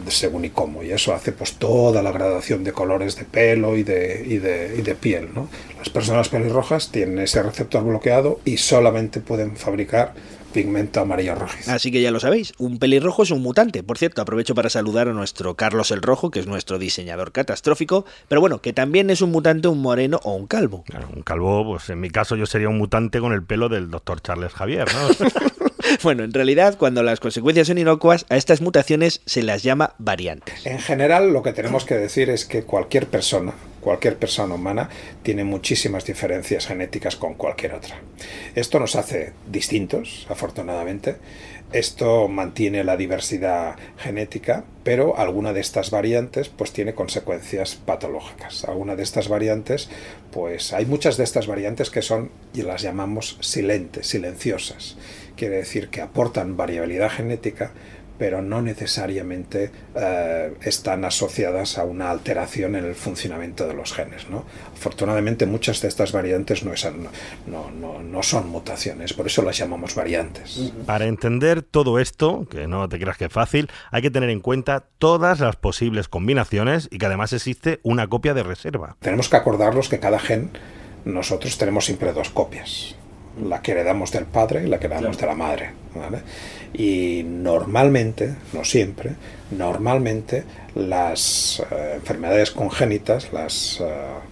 según y cómo, y eso hace pues toda la gradación de colores de pelo y de, y de, y de piel. ¿no? Las personas pelirrojas tienen ese receptor bloqueado y solamente pueden fabricar pigmento amarillo rojizo. Así que ya lo sabéis, un pelirrojo es un mutante. Por cierto, aprovecho para saludar a nuestro Carlos el Rojo, que es nuestro diseñador catastrófico, pero bueno, que también es un mutante, un moreno o un calvo. Claro, un calvo, pues en mi caso yo sería un mutante con el pelo del doctor Charles Javier, ¿no? Bueno, en realidad, cuando las consecuencias son inocuas, a estas mutaciones se las llama variantes. En general, lo que tenemos que decir es que cualquier persona, cualquier persona humana, tiene muchísimas diferencias genéticas con cualquier otra. Esto nos hace distintos, afortunadamente. Esto mantiene la diversidad genética, pero alguna de estas variantes pues tiene consecuencias patológicas. Alguna de estas variantes, pues hay muchas de estas variantes que son y las llamamos silentes, silenciosas. Quiere decir que aportan variabilidad genética, pero no necesariamente eh, están asociadas a una alteración en el funcionamiento de los genes. ¿no? Afortunadamente muchas de estas variantes no, es- no- no- no son mutaciones, por eso las llamamos variantes. Para entender todo esto, que no te creas que es fácil, hay que tener en cuenta todas las posibles combinaciones y que además existe una copia de reserva. Tenemos que acordarnos que cada gen, nosotros tenemos siempre dos copias. La que heredamos del padre y la que heredamos de la madre. ¿vale? Y normalmente, no siempre, normalmente las eh, enfermedades congénitas, las eh,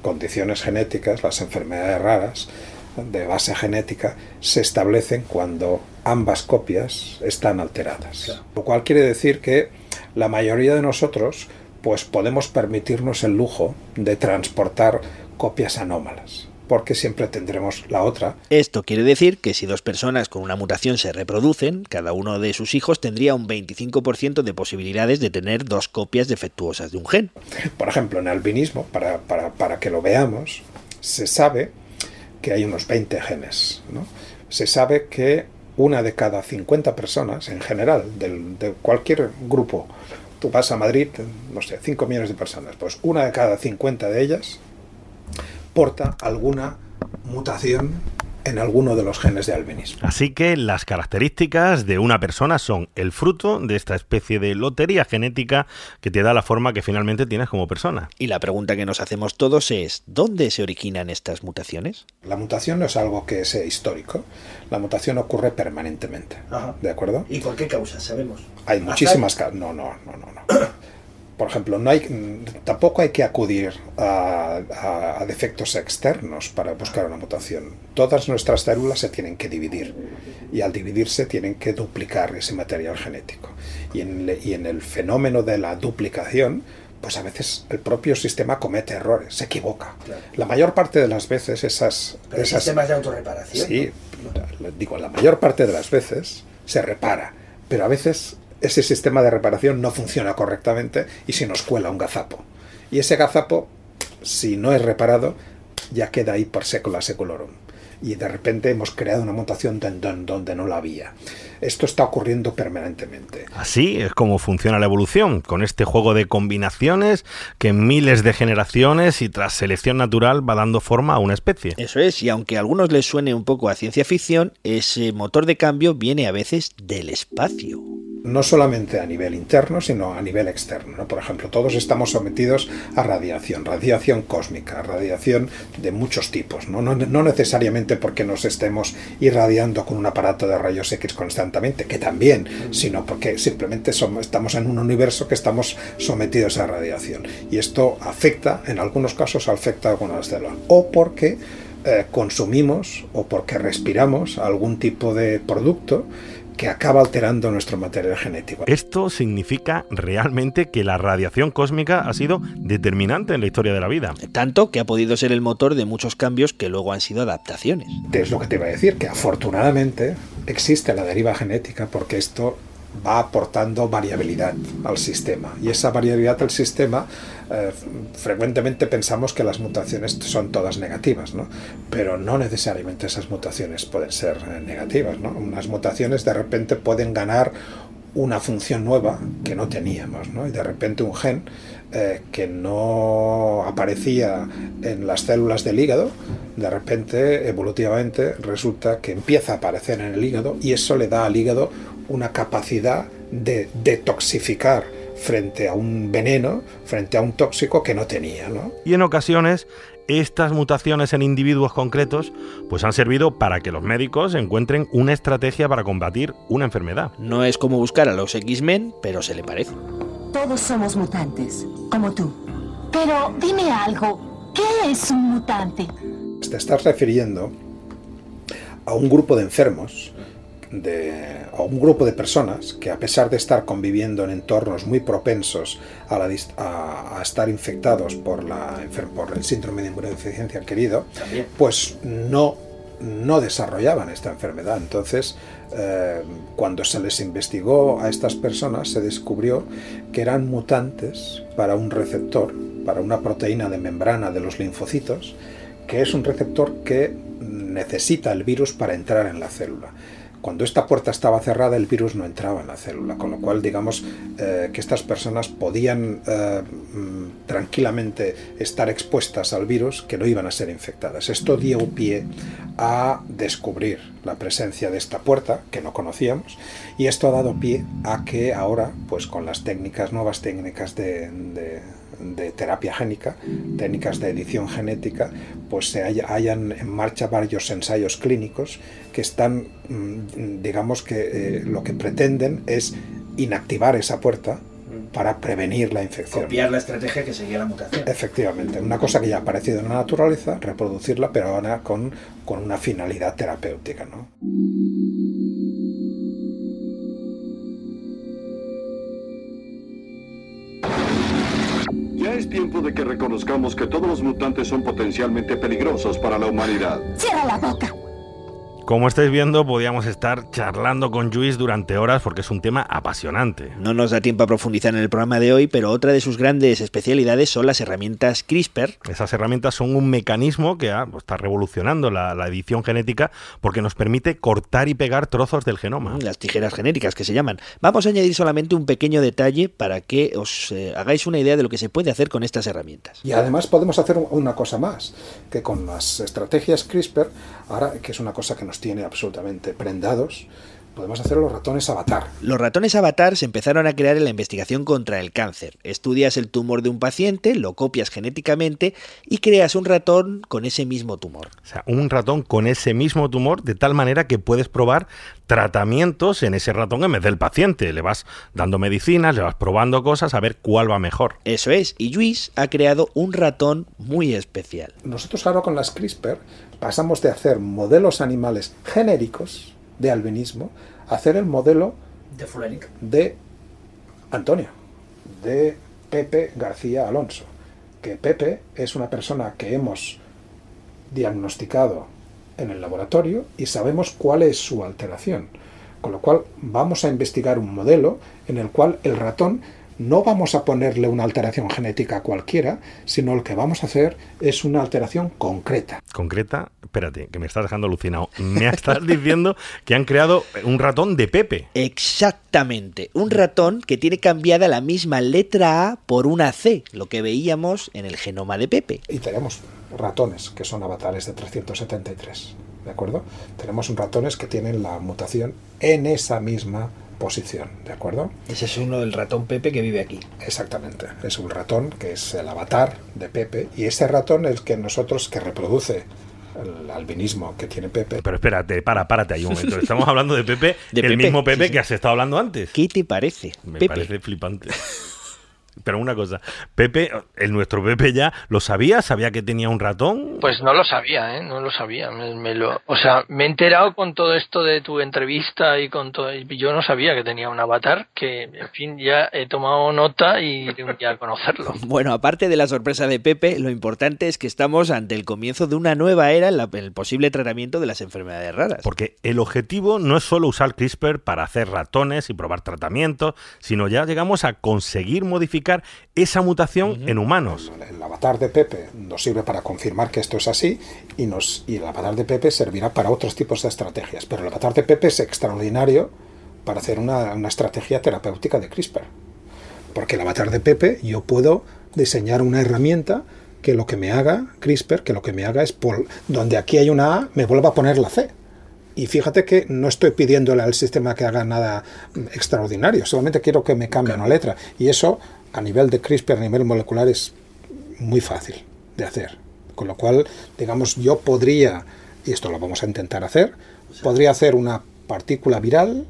condiciones genéticas, las enfermedades raras de base genética se establecen cuando ambas copias están alteradas. Lo cual quiere decir que la mayoría de nosotros pues podemos permitirnos el lujo de transportar copias anómalas, porque siempre tendremos la otra. Esto quiere decir que si dos personas con una mutación se reproducen, cada uno de sus hijos tendría un 25% de posibilidades de tener dos copias defectuosas de un gen. Por ejemplo, en albinismo, para, para, para que lo veamos, se sabe que hay unos 20 genes. ¿no? Se sabe que una de cada 50 personas, en general, del, de cualquier grupo, tú vas a Madrid, no sé, 5 millones de personas, pues una de cada 50 de ellas porta alguna mutación en alguno de los genes de albinismo. Así que las características de una persona son el fruto de esta especie de lotería genética que te da la forma que finalmente tienes como persona. Y la pregunta que nos hacemos todos es, ¿dónde se originan estas mutaciones? La mutación no es algo que sea histórico, la mutación ocurre permanentemente. Ajá. ¿De acuerdo? ¿Y por qué causa? Sabemos. Hay muchísimas causas. No, no, no, no, no. por ejemplo, no hay, tampoco hay que acudir a, a, defectos externos para buscar una mutación. Todas nuestras células se tienen que dividir y al dividirse tienen que duplicar ese material genético. Y en, y en el fenómeno de la duplicación, pues a veces el propio sistema comete errores, se equivoca. La mayor parte de las veces esas... esas sistemas de autorreparación. Sí, digo, la mayor parte de las veces se repara, pero a veces ese sistema de reparación no funciona correctamente y se nos cuela un gazapo. Y ese gazapo, si no es reparado, ya queda ahí por sécula seculorum. Y de repente hemos creado una mutación donde no la había. Esto está ocurriendo permanentemente. Así es como funciona la evolución, con este juego de combinaciones que en miles de generaciones y tras selección natural va dando forma a una especie. Eso es, y aunque a algunos les suene un poco a ciencia ficción, ese motor de cambio viene a veces del espacio no solamente a nivel interno, sino a nivel externo. Por ejemplo, todos estamos sometidos a radiación, radiación cósmica, radiación de muchos tipos, ¿no? No, necesariamente porque nos estemos irradiando con un aparato de rayos X constantemente, que también, sino porque simplemente somos, estamos en un universo que estamos sometidos a radiación. Y esto afecta, en algunos casos afecta a algunas células. O porque eh, consumimos o porque respiramos algún tipo de producto que acaba alterando nuestro material genético. Esto significa realmente que la radiación cósmica ha sido determinante en la historia de la vida. Tanto que ha podido ser el motor de muchos cambios que luego han sido adaptaciones. Es lo que te iba a decir, que afortunadamente existe la deriva genética porque esto va aportando variabilidad al sistema. Y esa variabilidad al sistema, eh, frecuentemente pensamos que las mutaciones son todas negativas, ¿no? pero no necesariamente esas mutaciones pueden ser eh, negativas. ¿no? Unas mutaciones de repente pueden ganar una función nueva que no teníamos, ¿no? y de repente un gen eh, que no aparecía en las células del hígado, de repente evolutivamente resulta que empieza a aparecer en el hígado y eso le da al hígado una capacidad de detoxificar frente a un veneno, frente a un tóxico que no tenía. ¿no? Y en ocasiones estas mutaciones en individuos concretos pues han servido para que los médicos encuentren una estrategia para combatir una enfermedad. No es como buscar a los X-Men, pero se le parece. Todos somos mutantes, como tú. Pero dime algo, ¿qué es un mutante? Te estás refiriendo a un grupo de enfermos de, a un grupo de personas que a pesar de estar conviviendo en entornos muy propensos a, la, a, estar infectados por, la, por el síndrome de inmunodeficiencia adquirido, pues no, no desarrollaban esta enfermedad. Entonces, eh, cuando se les investigó a estas personas, se descubrió que eran mutantes para un receptor, para una proteína de membrana de los linfocitos, que es un receptor que necesita el virus para entrar en la célula. Cuando esta puerta estaba cerrada, el virus no entraba en la célula, con lo cual digamos eh, que estas personas podían eh, mm, tranquilamente estar expuestas al virus que no iban a ser infectadas. Esto dio pie a descubrir la presencia de esta puerta que no conocíamos y esto ha dado pie a que ahora, pues con las técnicas, nuevas técnicas de de terapia génica, técnicas de edición genética, pues se hayan en marcha varios ensayos clínicos que están, mm, digamos que eh, lo que pretenden es inactivar esa puerta para prevenir la infección. Copiar la estrategia que seguía la mutación. Efectivamente, una cosa que ya ha aparecido en la naturaleza, reproducirla, pero ahora con, con una finalidad terapéutica. ¿no? Tiempo de que reconozcamos que todos los mutantes son potencialmente peligrosos para la humanidad. ¡Cierra la boca! Como estáis viendo, podíamos estar charlando con Luis durante horas porque es un tema apasionante. No nos da tiempo a profundizar en el programa de hoy, pero otra de sus grandes especialidades son las herramientas CRISPR. Esas herramientas son un mecanismo que está revolucionando la, edición genética porque nos permite cortar y pegar trozos del genoma. Las tijeras genéticas que se llaman. Vamos a añadir solamente un pequeño detalle para que os eh, hagáis una idea de lo que se puede hacer con estas herramientas. Y además podemos hacer una cosa más, que con las estrategias CRISPR, ahora que es una cosa que nos tiene absolutamente prendados, podemos hacer los ratones avatar. Los ratones avatar se empezaron a crear en la investigación contra el cáncer. Estudias el tumor de un paciente, lo copias genéticamente y creas un ratón con ese mismo tumor. O sea, un ratón con ese mismo tumor de tal manera que puedes probar tratamientos en ese ratón en vez del paciente. Le vas dando medicinas, le vas probando cosas a ver cuál va mejor. Eso es, y Luis ha creado un ratón muy especial. Nosotros ahora con las CRISPR pasamos de hacer modelos animales genéricos de albinismo hacer el modelo De Fulenic. de Antonio, de Pepe García Alonso. Que Pepe es una persona que hemos diagnosticado en el laboratorio y sabemos cuál es su alteración. Con lo cual vamos a investigar un modelo en el cual el ratón no vamos a ponerle una alteración genética cualquiera, sino lo que vamos a hacer es una alteración concreta. Concreta, espérate, que me estás dejando alucinado. Me estás diciendo que han creado un ratón de Pepe. Exactamente, un ratón que tiene cambiada la misma letra A por una C, lo que veíamos en el genoma de Pepe. Y tenemos ratones que son avatares de 373, ¿de acuerdo? Tenemos ratones que tienen la mutación en esa misma posición, ¿de acuerdo? Ese es uno del ratón Pepe que vive aquí. Exactamente, es un ratón que es el avatar de Pepe y ese ratón es el que nosotros que reproduce el albinismo que tiene Pepe. Pero espérate, para, párate ahí un momento. Estamos hablando de Pepe, De el Pepe, mismo Pepe sí, sí. que has estado hablando antes. ¿Qué te parece? Me Pepe? parece flipante. Pero una cosa, Pepe, el nuestro Pepe ya lo sabía, sabía que tenía un ratón. Pues no lo sabía, ¿eh? No lo sabía. Me, me lo, o sea, me he enterado con todo esto de tu entrevista y con todo. y Yo no sabía que tenía un avatar, que, en fin, ya he tomado nota y tengo que conocerlo. Bueno, aparte de la sorpresa de Pepe, lo importante es que estamos ante el comienzo de una nueva era en, la- en el posible tratamiento de las enfermedades raras. Porque el objetivo no es solo usar CRISPR para hacer ratones y probar tratamientos, sino ya llegamos a conseguir modificar esa mutación en humanos. El avatar de Pepe nos sirve para confirmar que esto es así y, nos, y el avatar de Pepe servirá para otros tipos de estrategias. Pero el avatar de Pepe es extraordinario para hacer una, una estrategia terapéutica de CRISPR. Porque el avatar de Pepe yo puedo diseñar una herramienta que lo que me haga, CRISPR, que lo que me haga es, por, donde aquí hay una A, me vuelva a poner la C. Y fíjate que no estoy pidiéndole al sistema que haga nada mm, extraordinario, solamente quiero que me cambie una letra. Y eso, a nivel de CRISPR, a nivel molecular, es muy fácil de hacer. Con lo cual, digamos, yo podría, y esto lo vamos a intentar hacer, podría hacer una partícula viral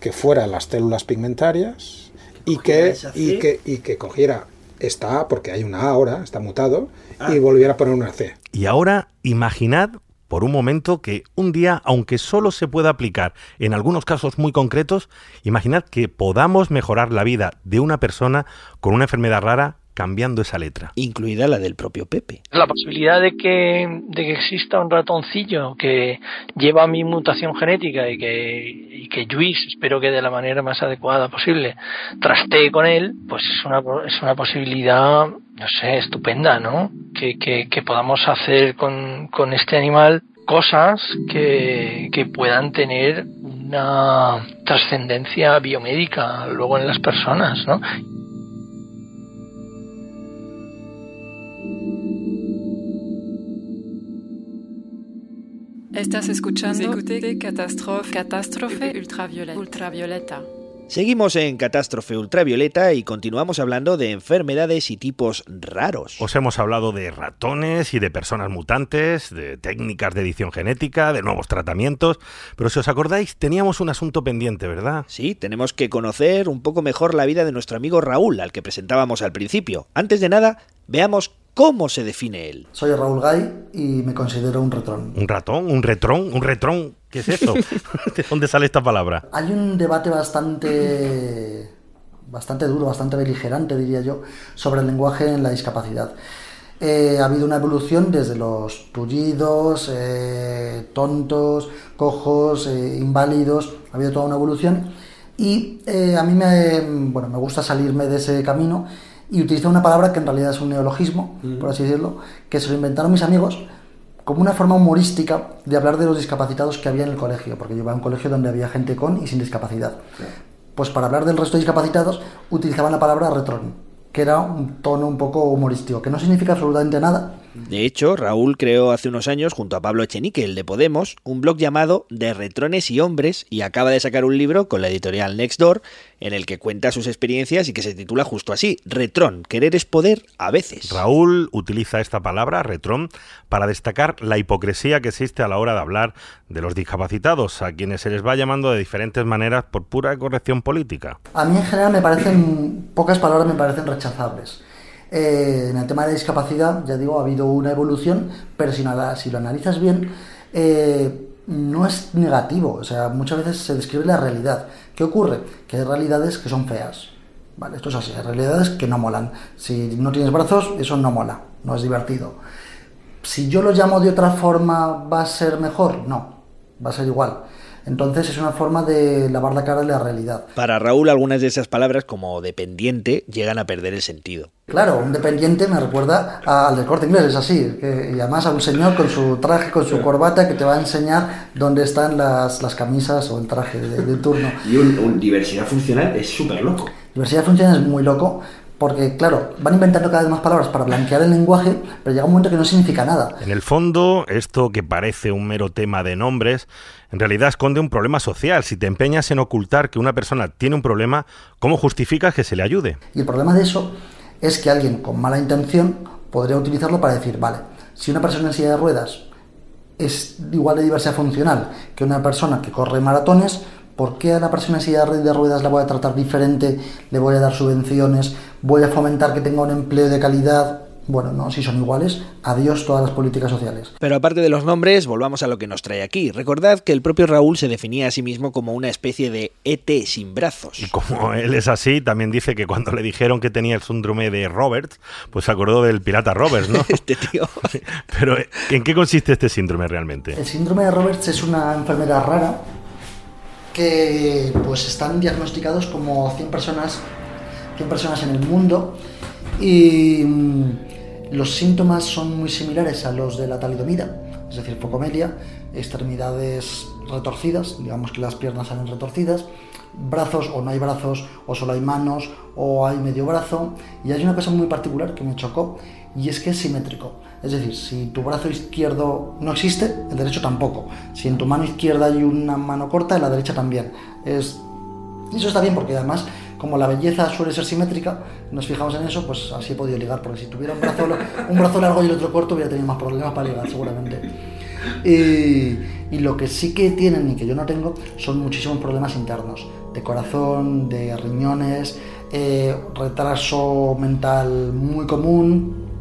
que fuera las células pigmentarias y que, y que, y que cogiera esta A, porque hay una A ahora, está mutado, Ah. y volviera a poner una C. Y ahora imaginad por un momento que un día, aunque solo se pueda aplicar en algunos casos muy concretos, imaginad que podamos mejorar la vida de una persona con una enfermedad rara cambiando esa letra. Incluida la del propio Pepe. La posibilidad de que, de que exista un ratoncillo que lleva mi mutación genética y que, y que Luis, espero que de la manera más adecuada posible, trastee con él, pues es una, es una posibilidad, no sé, estupenda, ¿no? Que, que, que podamos hacer con, con este animal cosas que, que puedan tener una trascendencia biomédica luego en las personas, ¿no? Estás escuchando Catástrofe Ultravioleta. Ultravioleta. Seguimos en Catástrofe Ultravioleta y continuamos hablando de enfermedades y tipos raros. Os hemos hablado de ratones y de personas mutantes, de técnicas de edición genética, de nuevos tratamientos, pero si os acordáis teníamos un asunto pendiente, ¿verdad? Sí, tenemos que conocer un poco mejor la vida de nuestro amigo Raúl, al que presentábamos al principio. Antes de nada, veamos cómo se define él. Soy Raúl Gay y me considero un retrón. ¿Un ratón? ¿Un retrón? ¿Un retrón? ¿Qué es eso? ¿De dónde sale esta palabra? Hay un debate bastante, bastante duro, bastante beligerante, diría yo, sobre el lenguaje en la discapacidad. Eh, ha habido una evolución desde los tullidos, eh, tontos, cojos, eh, inválidos, ha habido toda una evolución y eh, a mí me, bueno, me gusta salirme de ese camino y utilizar una palabra que en realidad es un neologismo, por así decirlo, que se lo inventaron mis amigos como una forma humorística de hablar de los discapacitados que había en el colegio, porque yo iba a un colegio donde había gente con y sin discapacidad. Pues para hablar del resto de discapacitados utilizaban la palabra retrón. que era un tono un poco humorístico, que no significa absolutamente nada, de hecho, Raúl creó hace unos años, junto a Pablo Echenique, el de Podemos, un blog llamado De Retrones y Hombres y acaba de sacar un libro con la editorial Nextdoor en el que cuenta sus experiencias y que se titula justo así, Retrón, querer es poder a veces. Raúl utiliza esta palabra, retrón, para destacar la hipocresía que existe a la hora de hablar de los discapacitados, a quienes se les va llamando de diferentes maneras por pura corrección política. A mí en general me parecen, pocas palabras me parecen rechazables. Eh, en el tema de discapacidad, ya digo, ha habido una evolución, pero si, lo analizas bien, eh, no es negativo. O sea, muchas veces se describe la realidad. ¿Qué ocurre? Que hay realidades que son feas. Vale, esto es así, hay realidades que no molan. Si no tienes brazos, eso no mola, no es divertido. Si yo lo llamo de otra forma, ¿va a ser mejor? No, va a ser igual. Entonces es una forma de lavar la cara de la realidad. Para Raúl algunas de esas palabras como dependiente llegan a perder el sentido. Claro, un dependiente me recuerda al del corte inglés, es así. y además a un señor con su traje, con su corbata, que te va a enseñar dónde están las, las camisas o el traje de, turno. Y un, diversidad funcional es súper loco. Diversidad funcional es muy loco, porque, claro, van inventando cada vez más palabras para blanquear el lenguaje, pero llega un momento que no significa nada. En el fondo, esto que parece un mero tema de nombres, en realidad esconde un problema social. Si te empeñas en ocultar que una persona tiene un problema, ¿cómo justificas que se le ayude? Y el problema de eso es que alguien con mala intención podría utilizarlo para decir, vale, si una persona en silla de ruedas es igual de diversidad funcional que una persona que corre maratones, ¿por qué a la persona en silla de ruedas la voy a tratar diferente? ¿Le voy a dar subvenciones? ¿Voy a fomentar que tenga un empleo de calidad? Bueno, no, si son iguales, adiós todas las políticas sociales. Pero aparte de los nombres, volvamos a lo que nos trae aquí. Recordad que el propio Raúl se definía a sí mismo como una especie de ET sin brazos. Y como él es así, también dice que cuando le dijeron que tenía el síndrome de Roberts, pues se acordó del pirata Roberts, ¿no? este tío. Pero ¿en qué consiste este síndrome realmente? El síndrome de Roberts es una enfermedad rara que pues están diagnosticados como 100 personas, 100 personas en el mundo y mm, los síntomas son muy similares a los de la talidomida, es decir, focomelia, extremidades retorcidas, digamos que las piernas salen retorcidas, brazos o no hay brazos, o solo hay manos, o hay medio brazo. Y hay una cosa muy particular que me chocó, y es que es simétrico. Es decir, si tu brazo izquierdo no existe, el derecho tampoco. Si en tu mano izquierda hay una mano corta, en la derecha también. Es... Eso está bien porque además como la belleza suele ser simétrica, nos fijamos en eso, pues así he podido ligar, porque si tuviera un brazo, un brazo largo y el otro corto hubiera tenido más problemas para ligar, seguramente. Y, lo que sí que tienen y que yo no tengo son muchísimos problemas internos, de corazón, de riñones, eh, retraso mental muy común,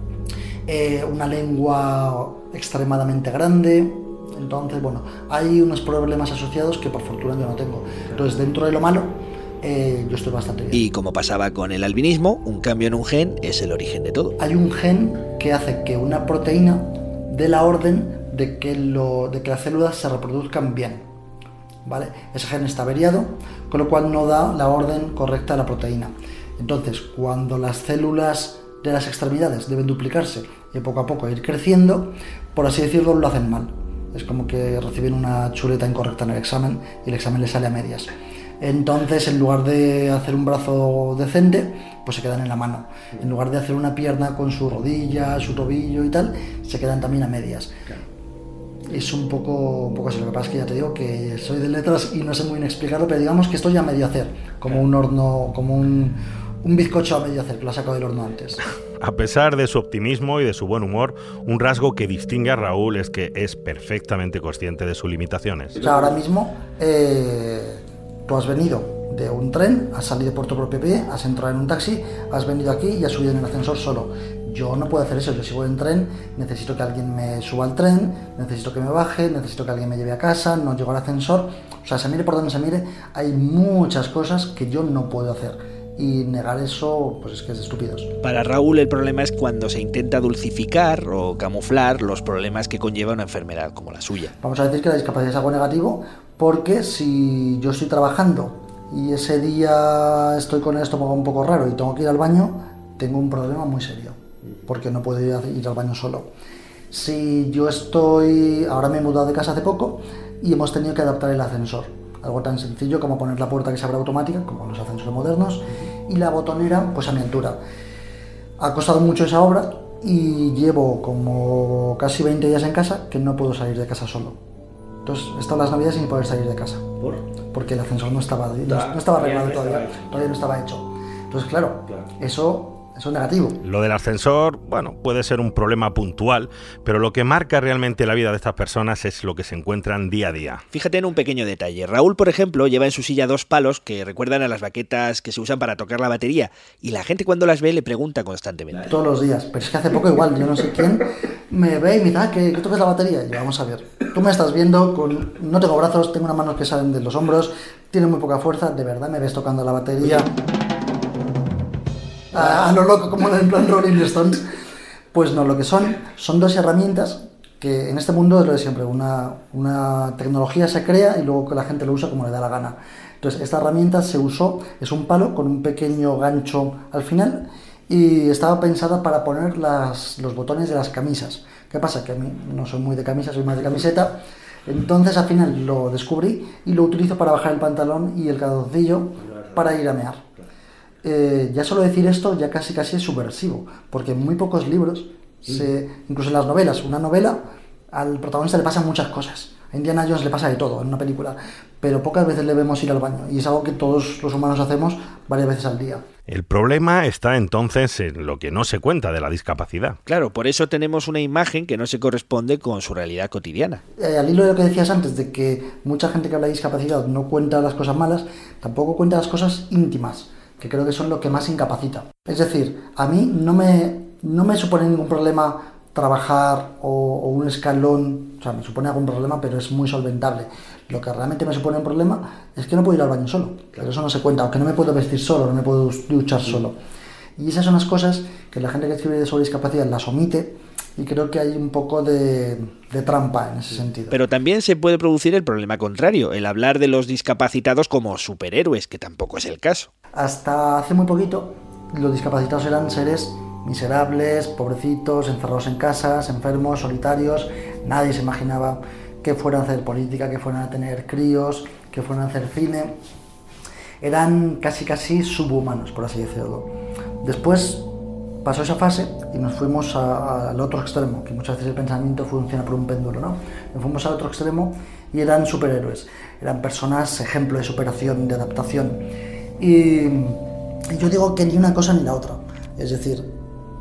eh, una lengua extremadamente grande, entonces, bueno, hay unos problemas asociados que por fortuna yo no tengo. Entonces, dentro de lo malo, eh, yo estoy bastante bien. Y como pasaba con el albinismo, un cambio en un gen es el origen de todo. Hay un gen que hace que una proteína dé la orden de que, lo, de que las células se reproduzcan bien. ¿Vale? Ese gen está averiado, con lo cual no da la orden correcta a la proteína. Entonces, cuando las células de las extremidades deben duplicarse y poco a poco ir creciendo, por así decirlo, lo hacen mal. Es como que reciben una chuleta incorrecta en el examen y el examen les sale a medias. Entonces, en lugar de hacer un brazo decente, pues se quedan en la mano. En lugar de hacer una pierna con su rodilla, su tobillo y tal, se quedan también a medias. Es un poco, un poco así. Lo que pasa es que ya te digo que soy de letras y no sé muy bien explicarlo, pero digamos que estoy a medio hacer, como un horno, como un, un bizcocho a medio hacer, que lo ha sacado del horno antes. A pesar de su optimismo y de su buen humor, un rasgo que distingue a Raúl es que es perfectamente consciente de sus limitaciones. O sea, ahora mismo eh, Tú has venido de un tren, has salido por tu propio pie, has entrado en un taxi, has venido aquí y has subido en el ascensor solo. Yo no puedo hacer eso, yo sigo en tren, necesito que alguien me suba al tren, necesito que me baje, necesito que alguien me lleve a casa, no llego al ascensor. O sea, se mire por donde se mire, hay muchas cosas que yo no puedo hacer. Y negar eso, pues es que es de estúpidos. Para Raúl el problema es cuando se intenta dulcificar o camuflar los problemas que conlleva una enfermedad como la suya. Vamos a decir que la discapacidad es algo negativo, porque si yo estoy trabajando y ese día estoy con el estómago un poco raro y tengo que ir al baño, tengo un problema muy serio, porque no puedo ir al baño solo. Si yo estoy, ahora me he mudado de casa hace poco y hemos tenido que adaptar el ascensor. Algo tan sencillo como poner la puerta que se abre automática, como los ascensores modernos, y la botonera pues a mi altura. Ha costado mucho esa obra y llevo como casi 20 días en casa que no puedo salir de casa solo. Entonces, he estado las navidades sin poder salir de casa. ¿Por? Porque el ascensor no estaba, no, estaba arreglado todavía todavía no estaba hecho. Entonces, claro, eso, eso es negativo. Lo del ascensor, bueno, puede ser un problema puntual, pero lo que marca realmente la vida de estas personas es lo que se encuentran día a día. Fíjate en un pequeño detalle. Raúl, por ejemplo, lleva en su silla dos palos que recuerdan a las baquetas que se usan para tocar la batería y la gente cuando las ve le pregunta constantemente. Todos los días. Pero es que hace poco igual, yo no sé quién me ve y me dice, ah, que, que toques la batería. Y yo, vamos a ver. Tú me estás viendo con... No tengo brazos, tengo unas manos que salen de los hombros, tiene muy poca fuerza, de verdad me ves tocando la batería. A, a lo loco, como en plan Rolling Stones. Pues no, lo que son, son dos herramientas que en este mundo es lo de siempre. Una, tecnología se crea y luego que la gente lo usa como le da la gana. Entonces, esta herramienta se usó, es un palo con un pequeño gancho al final y estaba pensada para poner las, los botones de las camisas. ¿Qué pasa? Que a mí no soy muy de camisa, soy más de camiseta. Entonces al final lo descubrí y lo utilizo para bajar el pantalón y el calzoncillo para ir a mear. Eh, ya solo decir esto ya casi casi es subversivo, porque en muy pocos libros, se, incluso en las novelas, una novela al protagonista le pasan muchas cosas. A Indiana Jones le pasa de todo en una película, pero pocas veces le vemos ir al baño y es algo que todos los humanos hacemos varias veces al día. El problema está entonces en lo que no se cuenta de la discapacidad. Claro, por eso tenemos una imagen que no se corresponde con su realidad cotidiana. Eh, al hilo de lo que decías antes, de que mucha gente que habla de discapacidad no cuenta las cosas malas, tampoco cuenta las cosas íntimas, que creo que son lo que más incapacita. Es decir, a mí no me, no me supone ningún problema trabajar o, un escalón, o sea, me supone algún problema, pero es muy solventable. Lo que realmente me supone un problema es que no puedo ir al baño solo, pero eso no se cuenta, aunque no me puedo vestir solo, no me puedo duchar solo. Y esas son las cosas que la gente que escribe sobre discapacidad las omite y creo que hay un poco de trampa en ese sentido. Pero también se puede producir el problema contrario, el hablar de los discapacitados como superhéroes, que tampoco es el caso. Hasta hace muy poquito, los discapacitados eran seres miserables, pobrecitos, encerrados en casas, enfermos, solitarios. Nadie se imaginaba que fueran a hacer política, que fueran a tener críos, que fueran a hacer cine. Eran casi casi subhumanos, por así decirlo. Después pasó esa fase y nos fuimos al otro extremo, que muchas veces el pensamiento funciona por un péndulo, ¿no? Nos fuimos al otro extremo y eran superhéroes, eran personas ejemplo de superación, de adaptación. Y, yo digo que ni una cosa ni la otra. Es decir,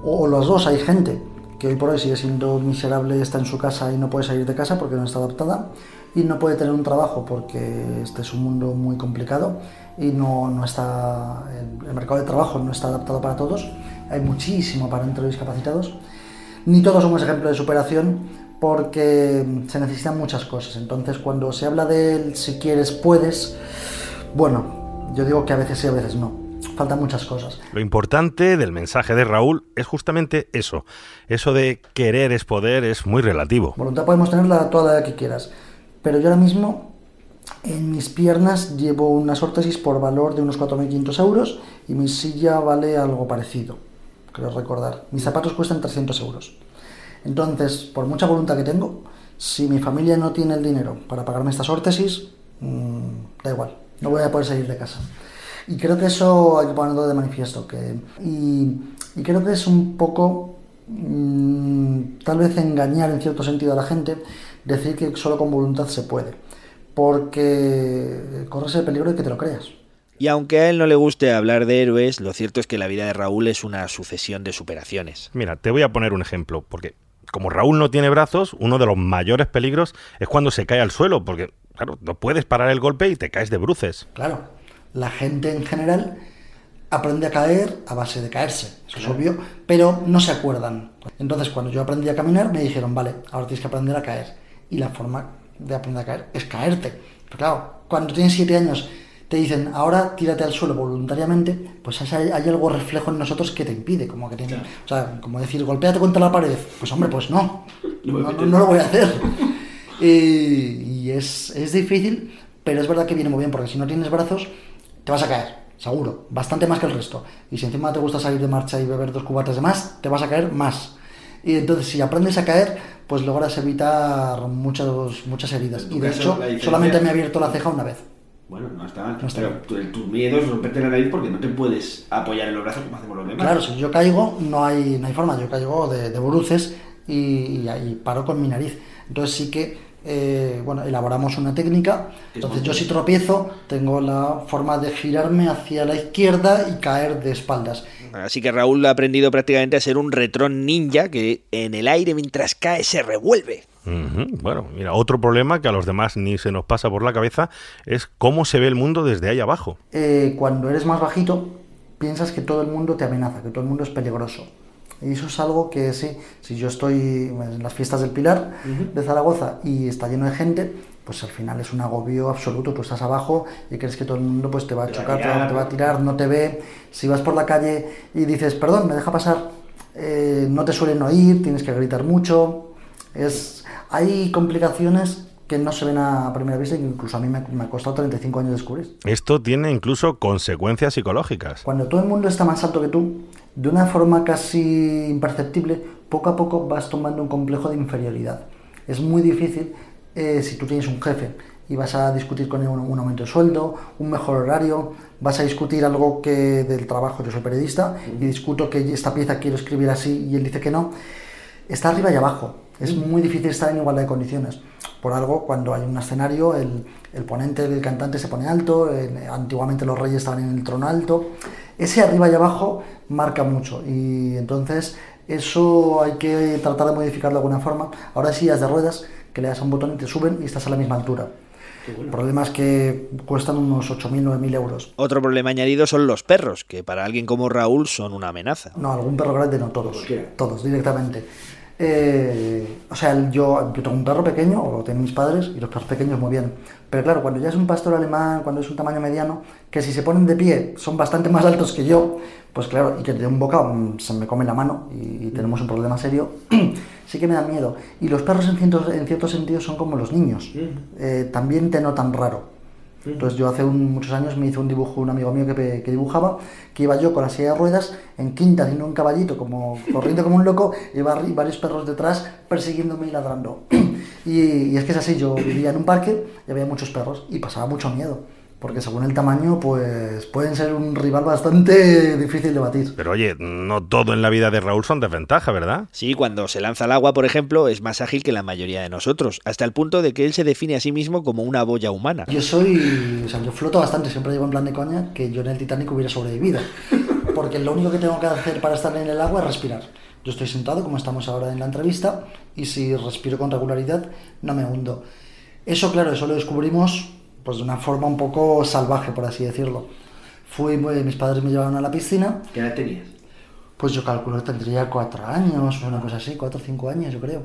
o, o los dos, hay gente que hoy por hoy sigue siendo miserable, está en su casa y no puede salir de casa porque no está adaptada y no puede tener un trabajo porque este es un mundo muy complicado y no, no está el, el mercado de trabajo no está adaptado para todos. Hay muchísimo para entre los discapacitados. Ni todos somos ejemplo de superación porque se necesitan muchas cosas. Entonces cuando se habla del si quieres puedes bueno yo digo que a veces sí a veces no faltan muchas cosas Lo importante del mensaje de Raúl es justamente eso. Eso de querer es poder es muy relativo. Voluntad podemos tenerla toda la que quieras. Pero yo ahora mismo en mis piernas llevo unas órtesis por valor de unos 4.500 euros y mi silla vale algo parecido, creo recordar. Mis zapatos cuestan 300 euros. Entonces, por mucha voluntad que tengo, si mi familia no tiene el dinero para pagarme estas órtesis, mmm, da igual, no voy a poder salir de casa. Y creo que eso hay que ponerlo de manifiesto. Que, y, y creo que es un poco, mmm, tal vez engañar en cierto sentido a la gente, decir que solo con voluntad se puede. Porque corres el peligro de que te lo creas. Y aunque a él no le guste hablar de héroes, lo cierto es que la vida de Raúl es una sucesión de superaciones. Mira, te voy a poner un ejemplo, porque como Raúl no tiene brazos, uno de los mayores peligros es cuando se cae al suelo, porque, claro, no puedes parar el golpe y te caes de bruces. Claro, la gente en general aprende a caer a base de caerse, eso es obvio, pero no se acuerdan. Entonces, cuando yo aprendí a caminar, me dijeron, vale, ahora tienes que aprender a caer. Y la forma de aprender a caer es caerte. Pero claro, cuando tienes siete años te dicen, ahora tírate al suelo voluntariamente, pues hay, hay algo reflejo en nosotros que te impide, como que tiene, o sea, como decir, golpéate contra la pared. Pues hombre, pues no, no, no, no lo voy a hacer. Y, y es, es difícil, pero es verdad que viene muy bien, porque si no tienes brazos, te vas a caer, seguro, bastante más que el resto. Y si encima te gusta salir de marcha y beber dos cubatas de más, te vas a caer más. Y entonces, si aprendes a caer, pues logras evitar muchos, muchas heridas. Tu Y de hecho, solamente me he abierto la ceja una vez. Bueno, no está mal. No está pero tu- tus miedos romperte la nariz porque no te puedes apoyar en los brazos como hacemos los demás. Claro, si yo caigo, no hay, no hay forma, yo caigo de, de bruces y, paro con mi nariz. Entonces sí que, eh, bueno, elaboramos una técnica. Entonces yo si tropiezo, tengo la forma de girarme hacia la izquierda y caer de espaldas. Así que Raúl ha aprendido prácticamente a ser un retrón ninja que en el aire mientras cae se revuelve. Bueno, mira, otro problema que a los demás ni se nos pasa por la cabeza es cómo se ve el mundo desde ahí abajo. Eh, cuando eres más bajito, piensas que todo el mundo te amenaza, que todo el mundo es peligroso. Y eso es algo que sí, si yo estoy en las fiestas del Pilar de Zaragoza y está lleno de gente, pues al final es un agobio absoluto. Tú estás abajo y crees que todo el mundo pues te va a Te va a chocar, te va, tirar. te va a tirar, no te ve. Si vas por la calle y dices, perdón, me deja pasar, eh, no te suelen oír, tienes que gritar mucho. Es, hay complicaciones que no se ven a primera vista y que incluso a mí me, me ha costado 35 años descubrir. Esto tiene incluso consecuencias psicológicas. Cuando todo el mundo está más alto que tú, de una forma casi imperceptible, poco a poco vas tomando un complejo de inferioridad. Es muy difícil eh, si tú tienes un jefe y vas a discutir con él un, un aumento de sueldo, un mejor horario, vas a discutir algo que del trabajo, yo soy periodista y discuto que esta pieza quiero escribir así y él dice que no, está arriba y abajo. Es muy difícil estar en igualdad de condiciones. Por algo, cuando hay un escenario, el, el ponente, el cantante se pone alto, eh, antiguamente los reyes estaban en el trono alto. Ese arriba y abajo marca mucho y entonces eso hay que tratar de modificarlo de alguna forma. Ahora sí, sillas de ruedas que le das a un botón y te suben y estás a la misma altura. El problema es que cuestan unos 8.000, 9.000 euros. Otro problema añadido son los perros, que para alguien como Raúl son una amenaza. No, algún perro grande no, todos. Todos, directamente. Eh, o sea, yo, yo tengo un perro pequeño, o lo tienen mis padres, y los perros pequeños muy bien. Pero claro, cuando ya es un pastor alemán, cuando es un tamaño mediano, que si se ponen de pie son bastante más altos que yo, pues claro, y que de un bocado mm, se me come la mano y, y tenemos un problema serio, sí que me dan miedo. Y los perros en ciertos, en ciertos sentidos son como los niños, Eh, también te notan raro. Entonces yo hace un- muchos años me hizo un dibujo un amigo mío que, dibujaba, que iba yo con la silla de ruedas en quinta haciendo un caballito, como corriendo como un loco, y varios perros detrás persiguiéndome y ladrando. Y, y es que es así, yo vivía en un parque y había muchos perros y pasaba mucho miedo, porque según el tamaño pues pueden ser un rival bastante difícil de batir. Pero oye, no todo en la vida de Raúl son desventaja, ¿verdad? Sí, cuando se lanza al agua, por ejemplo, es más ágil que la mayoría de nosotros, hasta el punto de que él se define a sí mismo como una boya humana. Yo soy, o sea, yo floto bastante, siempre digo en plan de coña que yo en el Titanic hubiera sobrevivido, porque lo único que tengo que hacer para estar en el agua es respirar. Yo estoy sentado, como estamos ahora en la entrevista, y si respiro con regularidad, no me hundo. Eso, claro, eso lo descubrimos pues de una forma un poco salvaje, por así decirlo. Fui, pues, mis padres me llevaron a la piscina, ¿Qué edad tenías? pues yo calculo que tendría cuatro años, una cosa así, cuatro o cinco años, yo creo.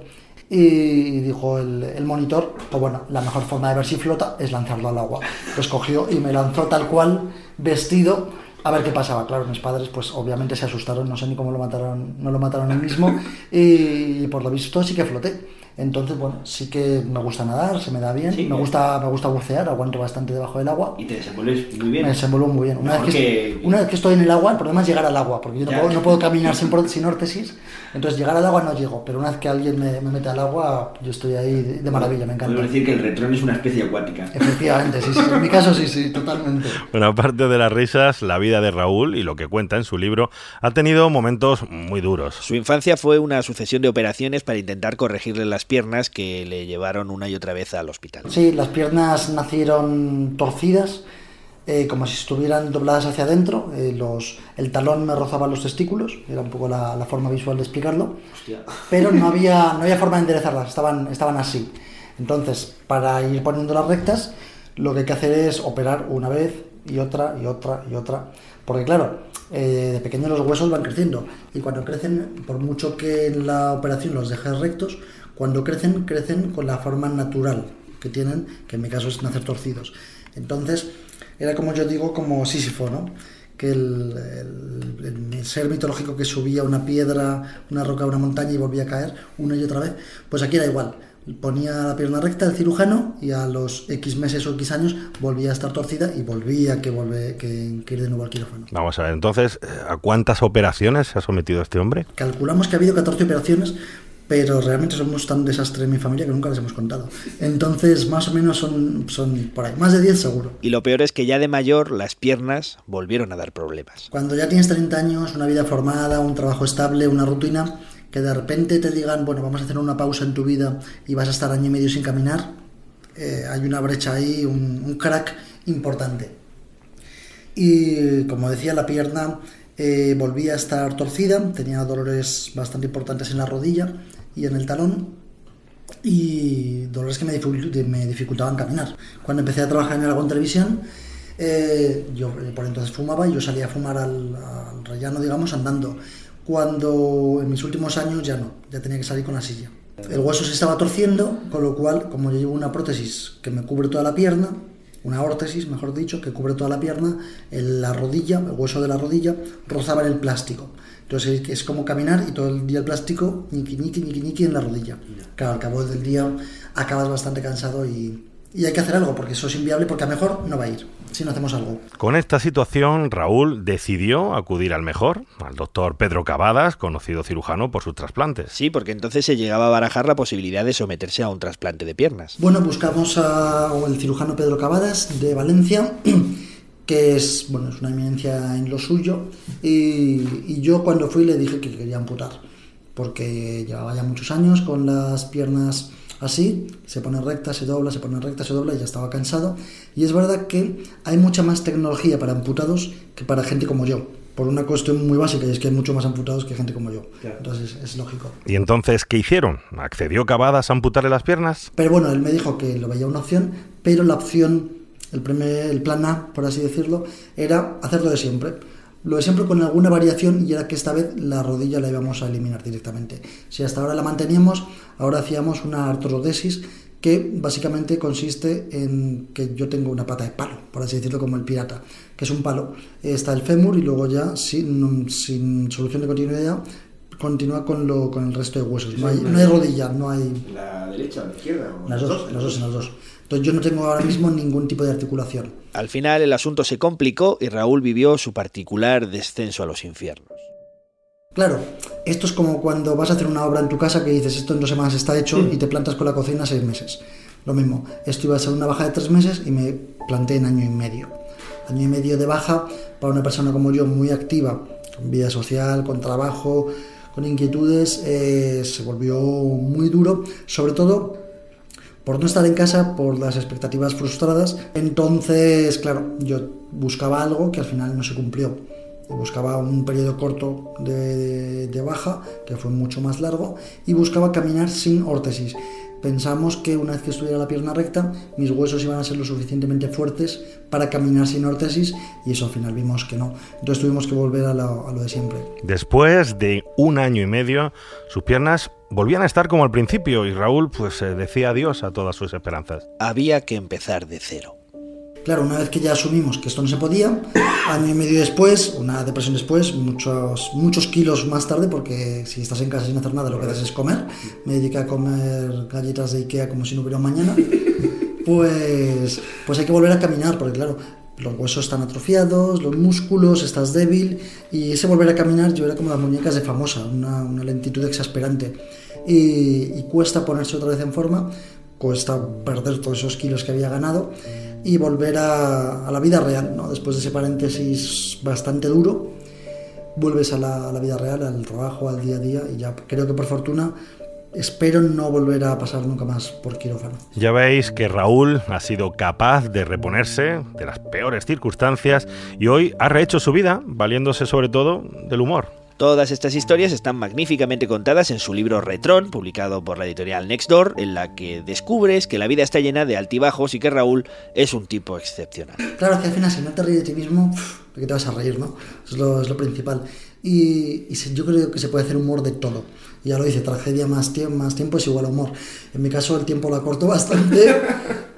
Y dijo el, el monitor, pues bueno, la mejor forma de ver si flota es lanzarlo al agua. Lo escogió y me lanzó tal cual, vestido, a ver qué pasaba. Claro, mis padres, pues obviamente se asustaron, no sé ni cómo lo mataron, no lo mataron él mismo, y por lo visto sí que floté. Entonces, bueno, sí que me gusta nadar, se me da bien, Sí. me gusta, me gusta bucear, aguanto bastante debajo del agua. Y te desenvuelves muy bien. Me desenvuelvo muy bien. Una vez, que, que- una vez que estoy en el agua, el problema es llegar al agua, porque yo puedo, no puedo caminar sin, sin órtesis. Entonces, llegar al agua no llego, pero una vez que alguien me, me mete al agua, yo estoy ahí de, de maravilla, me encanta. Podemos decir que el retrón es una especie acuática. Efectivamente, sí, sí. En mi caso, sí, sí, totalmente. Bueno, aparte de las risas, la vida de Raúl y lo que cuenta en su libro ha tenido momentos muy duros. Su infancia fue una sucesión de operaciones para intentar corregirle las piernas que le llevaron una y otra vez al hospital. Sí, las piernas nacieron torcidas, eh, como si estuvieran dobladas hacia adentro. eh, los, el talón me rozaba los testículos, era un poco la, la forma visual de explicarlo. pero no había, no había forma de enderezarlas, estaban, estaban así. Entonces, para ir poniéndolas rectas, lo que hay que hacer es operar una vez y otra y otra y otra. Porque claro, eh, de pequeño los huesos van creciendo y cuando crecen, por mucho que en la operación los dejes rectos, cuando crecen, crecen con la forma natural que tienen, que en mi caso es nacer torcidos. Entonces, era como yo digo, como Sísifo, ¿no? que el, el- el ser mitológico que subía una piedra, una roca, una montaña y volvía a caer una y otra vez, pues aquí era igual. Ponía la pierna recta el cirujano y a los X meses o X años volvía a estar torcida y volvía que, volve, que, que ir de nuevo al quirófano. Vamos a ver, entonces, ¿a cuántas operaciones se ha sometido este hombre? Calculamos que ha habido 14 operaciones pero realmente somos tan desastre en mi familia que nunca les hemos contado. Entonces, más o menos son, son por ahí, más de 10 seguro. Y lo peor es que ya de mayor las piernas volvieron a dar problemas. Cuando ya tienes 30 años, una vida formada, un trabajo estable, una rutina, que de repente te digan, bueno, vamos a hacer una pausa en tu vida y vas a estar año y medio sin caminar, eh, hay una brecha ahí, un, un crack importante. Y como decía, la pierna eh, volvía a estar torcida, tenía dolores bastante importantes en la rodilla y en el talón y dolores que me, dificu- me dificultaban caminar. Cuando empecé a trabajar en Aragón Televisión, eh, yo eh, por entonces fumaba y yo salía a fumar al, al rellano, digamos, andando. Cuando en mis últimos años ya no, ya tenía que salir con la silla. El hueso se estaba torciendo, con lo cual, como yo llevo una prótesis que me cubre toda la pierna, una órtesis, mejor dicho, que cubre toda la pierna, la rodilla, el hueso de la rodilla, rozaba en el plástico. Entonces es- como caminar y todo el día el plástico, ñiqui, ñiqui, ñiqui, ñiqui en la rodilla. Claro, al cabo del día acabas bastante cansado y, y hay que hacer algo, porque eso es inviable, porque a mejor no va a ir, si no hacemos algo. Con esta situación, Raúl decidió acudir al mejor, al doctor Pedro Cavadas, conocido cirujano por sus trasplantes. Sí, porque entonces se llegaba a barajar la posibilidad de someterse a un trasplante de piernas. Bueno, buscamos a o el cirujano Pedro Cavadas de Valencia, que es, bueno, es una eminencia en lo suyo, y, y yo cuando fui le dije que quería amputar, porque llevaba ya muchos años con las piernas así, se pone recta, se dobla, se pone recta, se dobla y ya estaba cansado. Y es verdad que hay mucha más tecnología para amputados que para gente como yo, por una cuestión muy básica, y es que hay mucho más amputados que gente como yo. Entonces es, es lógico. ¿Y entonces qué hicieron? ¿Accedió Cavadas a amputarle las piernas? Pero bueno, él me dijo que lo veía una opción, pero la opción, el, primer, el plan A, por así decirlo, era hacerlo de siempre. Lo de siempre con alguna variación y era que esta vez la rodilla la íbamos a eliminar directamente. Si hasta ahora la manteníamos, ahora hacíamos una artrodesis que básicamente consiste en que yo tengo una pata de palo, por así decirlo, como el pirata, que es un palo. Está el fémur y luego ya, sin, sin solución de continuidad, continúa con, lo, con el resto de huesos. No hay, no hay rodilla, no hay... ¿La derecha o la izquierda? o Las dos, las dos, en las dos. Entonces yo no tengo ahora mismo ningún tipo de articulación. Al final el asunto se complicó y Raúl vivió su particular descenso a los infiernos. Claro, esto es como cuando vas a hacer una obra en tu casa que dices esto en dos semanas está hecho y te plantas con la cocina seis meses. Lo mismo, esto iba a ser una baja de tres meses y me planté en año y medio. Año y medio de baja para una persona como yo muy activa, con vida social, con trabajo, con inquietudes, eh, se volvió muy duro, sobre todo por no estar en casa, por las expectativas frustradas. Entonces, claro, yo buscaba algo que al final no se cumplió. Buscaba un periodo corto de, de- de baja, que fue mucho más largo, y buscaba caminar sin órtesis. Pensamos que una vez que estuviera la pierna recta, mis huesos iban a ser lo suficientemente fuertes para caminar sin órtesis, y eso al final vimos que no. Entonces tuvimos que volver a lo, a lo de siempre. Después de un año y medio, sus piernas volvían a estar como al principio y Raúl pues eh, decía adiós a todas sus esperanzas. Había que empezar de cero. Claro, una vez que ya asumimos que esto no se podía, año y medio después, una depresión después, muchos, muchos kilos más tarde, porque si estás en casa sin hacer nada, lo que haces es comer. Me dediqué a comer galletas de Ikea como si no hubiera un mañana. Pues, pues hay que volver a caminar, porque claro, los huesos están atrofiados, los músculos, estás débil, y ese volver a caminar yo era como las muñecas de famosa, una, una lentitud exasperante. Y, cuesta ponerse otra vez en forma, cuesta perder todos esos kilos que había ganado y volver a, a la vida real, ¿no? Después de ese paréntesis bastante duro, vuelves a la, a la vida real, al trabajo, al día a día, y ya creo que por fortuna espero no volver a pasar nunca más por quirófano. Ya veis que Raúl ha sido capaz de reponerse de las peores circunstancias y hoy ha rehecho su vida valiéndose sobre todo del humor. Todas estas historias están magníficamente contadas en su libro Retrón, publicado por la editorial Nextdoor, en la que descubres que la vida está llena de altibajos y que Raúl es un tipo excepcional. Claro que al final si no te ríes de ti mismo, ¿de qué te vas a reír, no? Es lo, principal. Y, yo creo que se puede hacer humor de todo. Ya lo dice, tragedia más tiempo, más tiempo es igual humor. En mi caso el tiempo lo acorto bastante,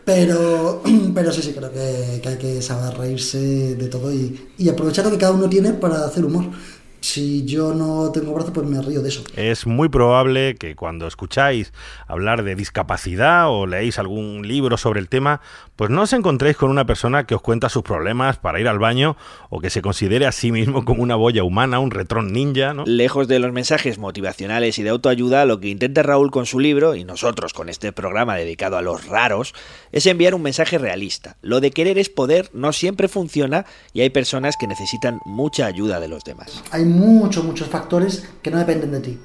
pero, pero sí, sí, creo que, que hay que saber reírse de todo y aprovechar lo que cada uno tiene para hacer humor. Si yo no tengo brazo, pues me río de eso. Es muy probable que cuando escucháis hablar de discapacidad o leéis algún libro sobre el tema, pues no os encontréis con una persona que os cuenta sus problemas para ir al baño o que se considere a sí mismo como una boya humana, un retrón ninja, ¿no? Lejos de los mensajes motivacionales y de autoayuda, lo que intenta Raúl con su libro y nosotros con este programa dedicado a los raros es enviar un mensaje realista. Lo de querer es poder no siempre funciona y hay personas que necesitan mucha ayuda de los demás. Hay muchos, muchos factores que no dependen de ti.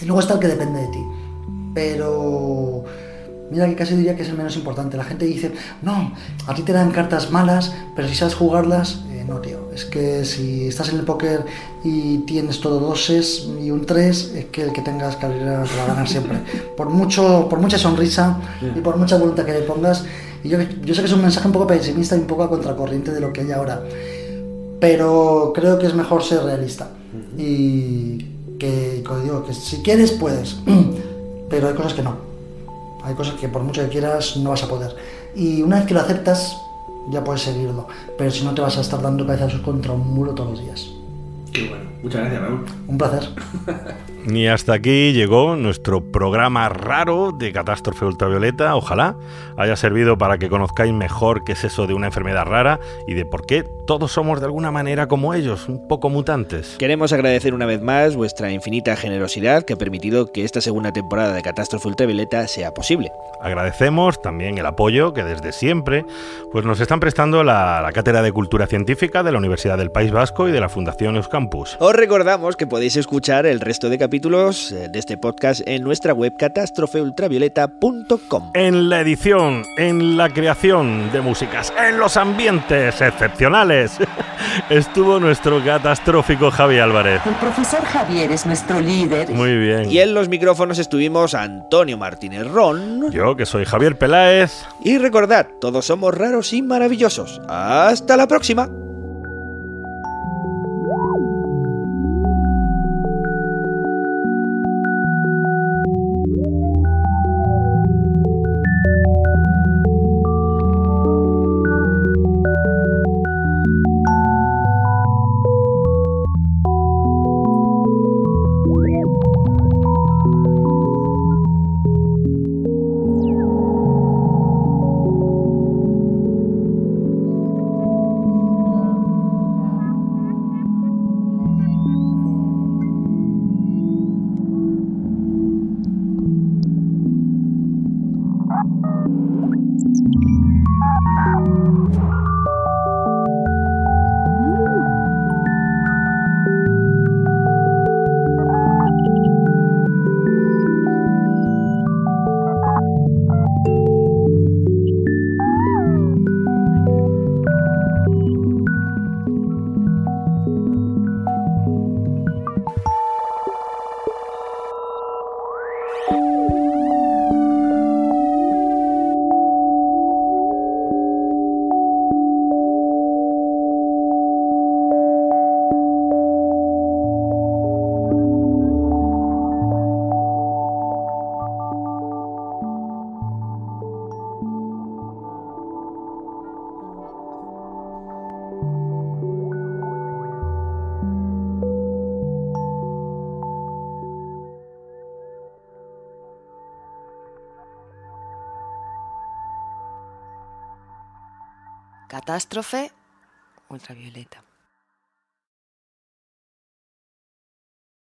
Y luego está el que depende de ti. Pero mira que casi diría que es el menos importante. La gente dice, no, a ti te dan cartas malas, pero si sabes jugarlas, eh, no, tío. Es que si estás en el póker y tienes todo doses y un 3, es que el que tengas carrera te va a ganar siempre. Por, mucho, por mucha sonrisa y por mucha voluntad que le pongas. Y yo, yo sé que es un mensaje un poco pesimista y un poco a contracorriente de lo que hay ahora. Pero creo que es mejor ser realista. Y que, como digo, que si quieres, puedes. Pero hay cosas que no. Hay cosas que por mucho que quieras no vas a poder. Y una vez que lo aceptas, ya puedes seguirlo. Pero si no, te vas a estar dando cabezazos contra un muro todos los días. Qué bueno. Muchas gracias, Raúl. Un placer. Y hasta aquí llegó nuestro programa raro de catástrofe ultravioleta. Ojalá haya servido para que conozcáis mejor qué es eso de una enfermedad rara y de por qué todos somos de alguna manera como ellos, un poco mutantes. Queremos agradecer una vez más vuestra infinita generosidad que ha permitido que esta segunda temporada de Catástrofe Ultravioleta sea posible. Agradecemos también el apoyo que desde siempre pues nos están prestando la, la Cátedra de Cultura Científica de la Universidad del País Vasco y de la Fundación Euskampus. Os recordamos que podéis escuchar el resto de capítulos eh, de este podcast en nuestra web catástrofeultravioleta.com. En la edición, en la creación de músicas, en los ambientes excepcionales, estuvo nuestro catastrófico Javi Álvarez. El profesor Javier es nuestro líder. Muy bien. Y en los micrófonos estuvimos Antonio Martínez Ron. Yo, que soy Javier Peláez. Y recordad, todos somos raros y maravillosos. Hasta la próxima. Catástrofe ultravioleta.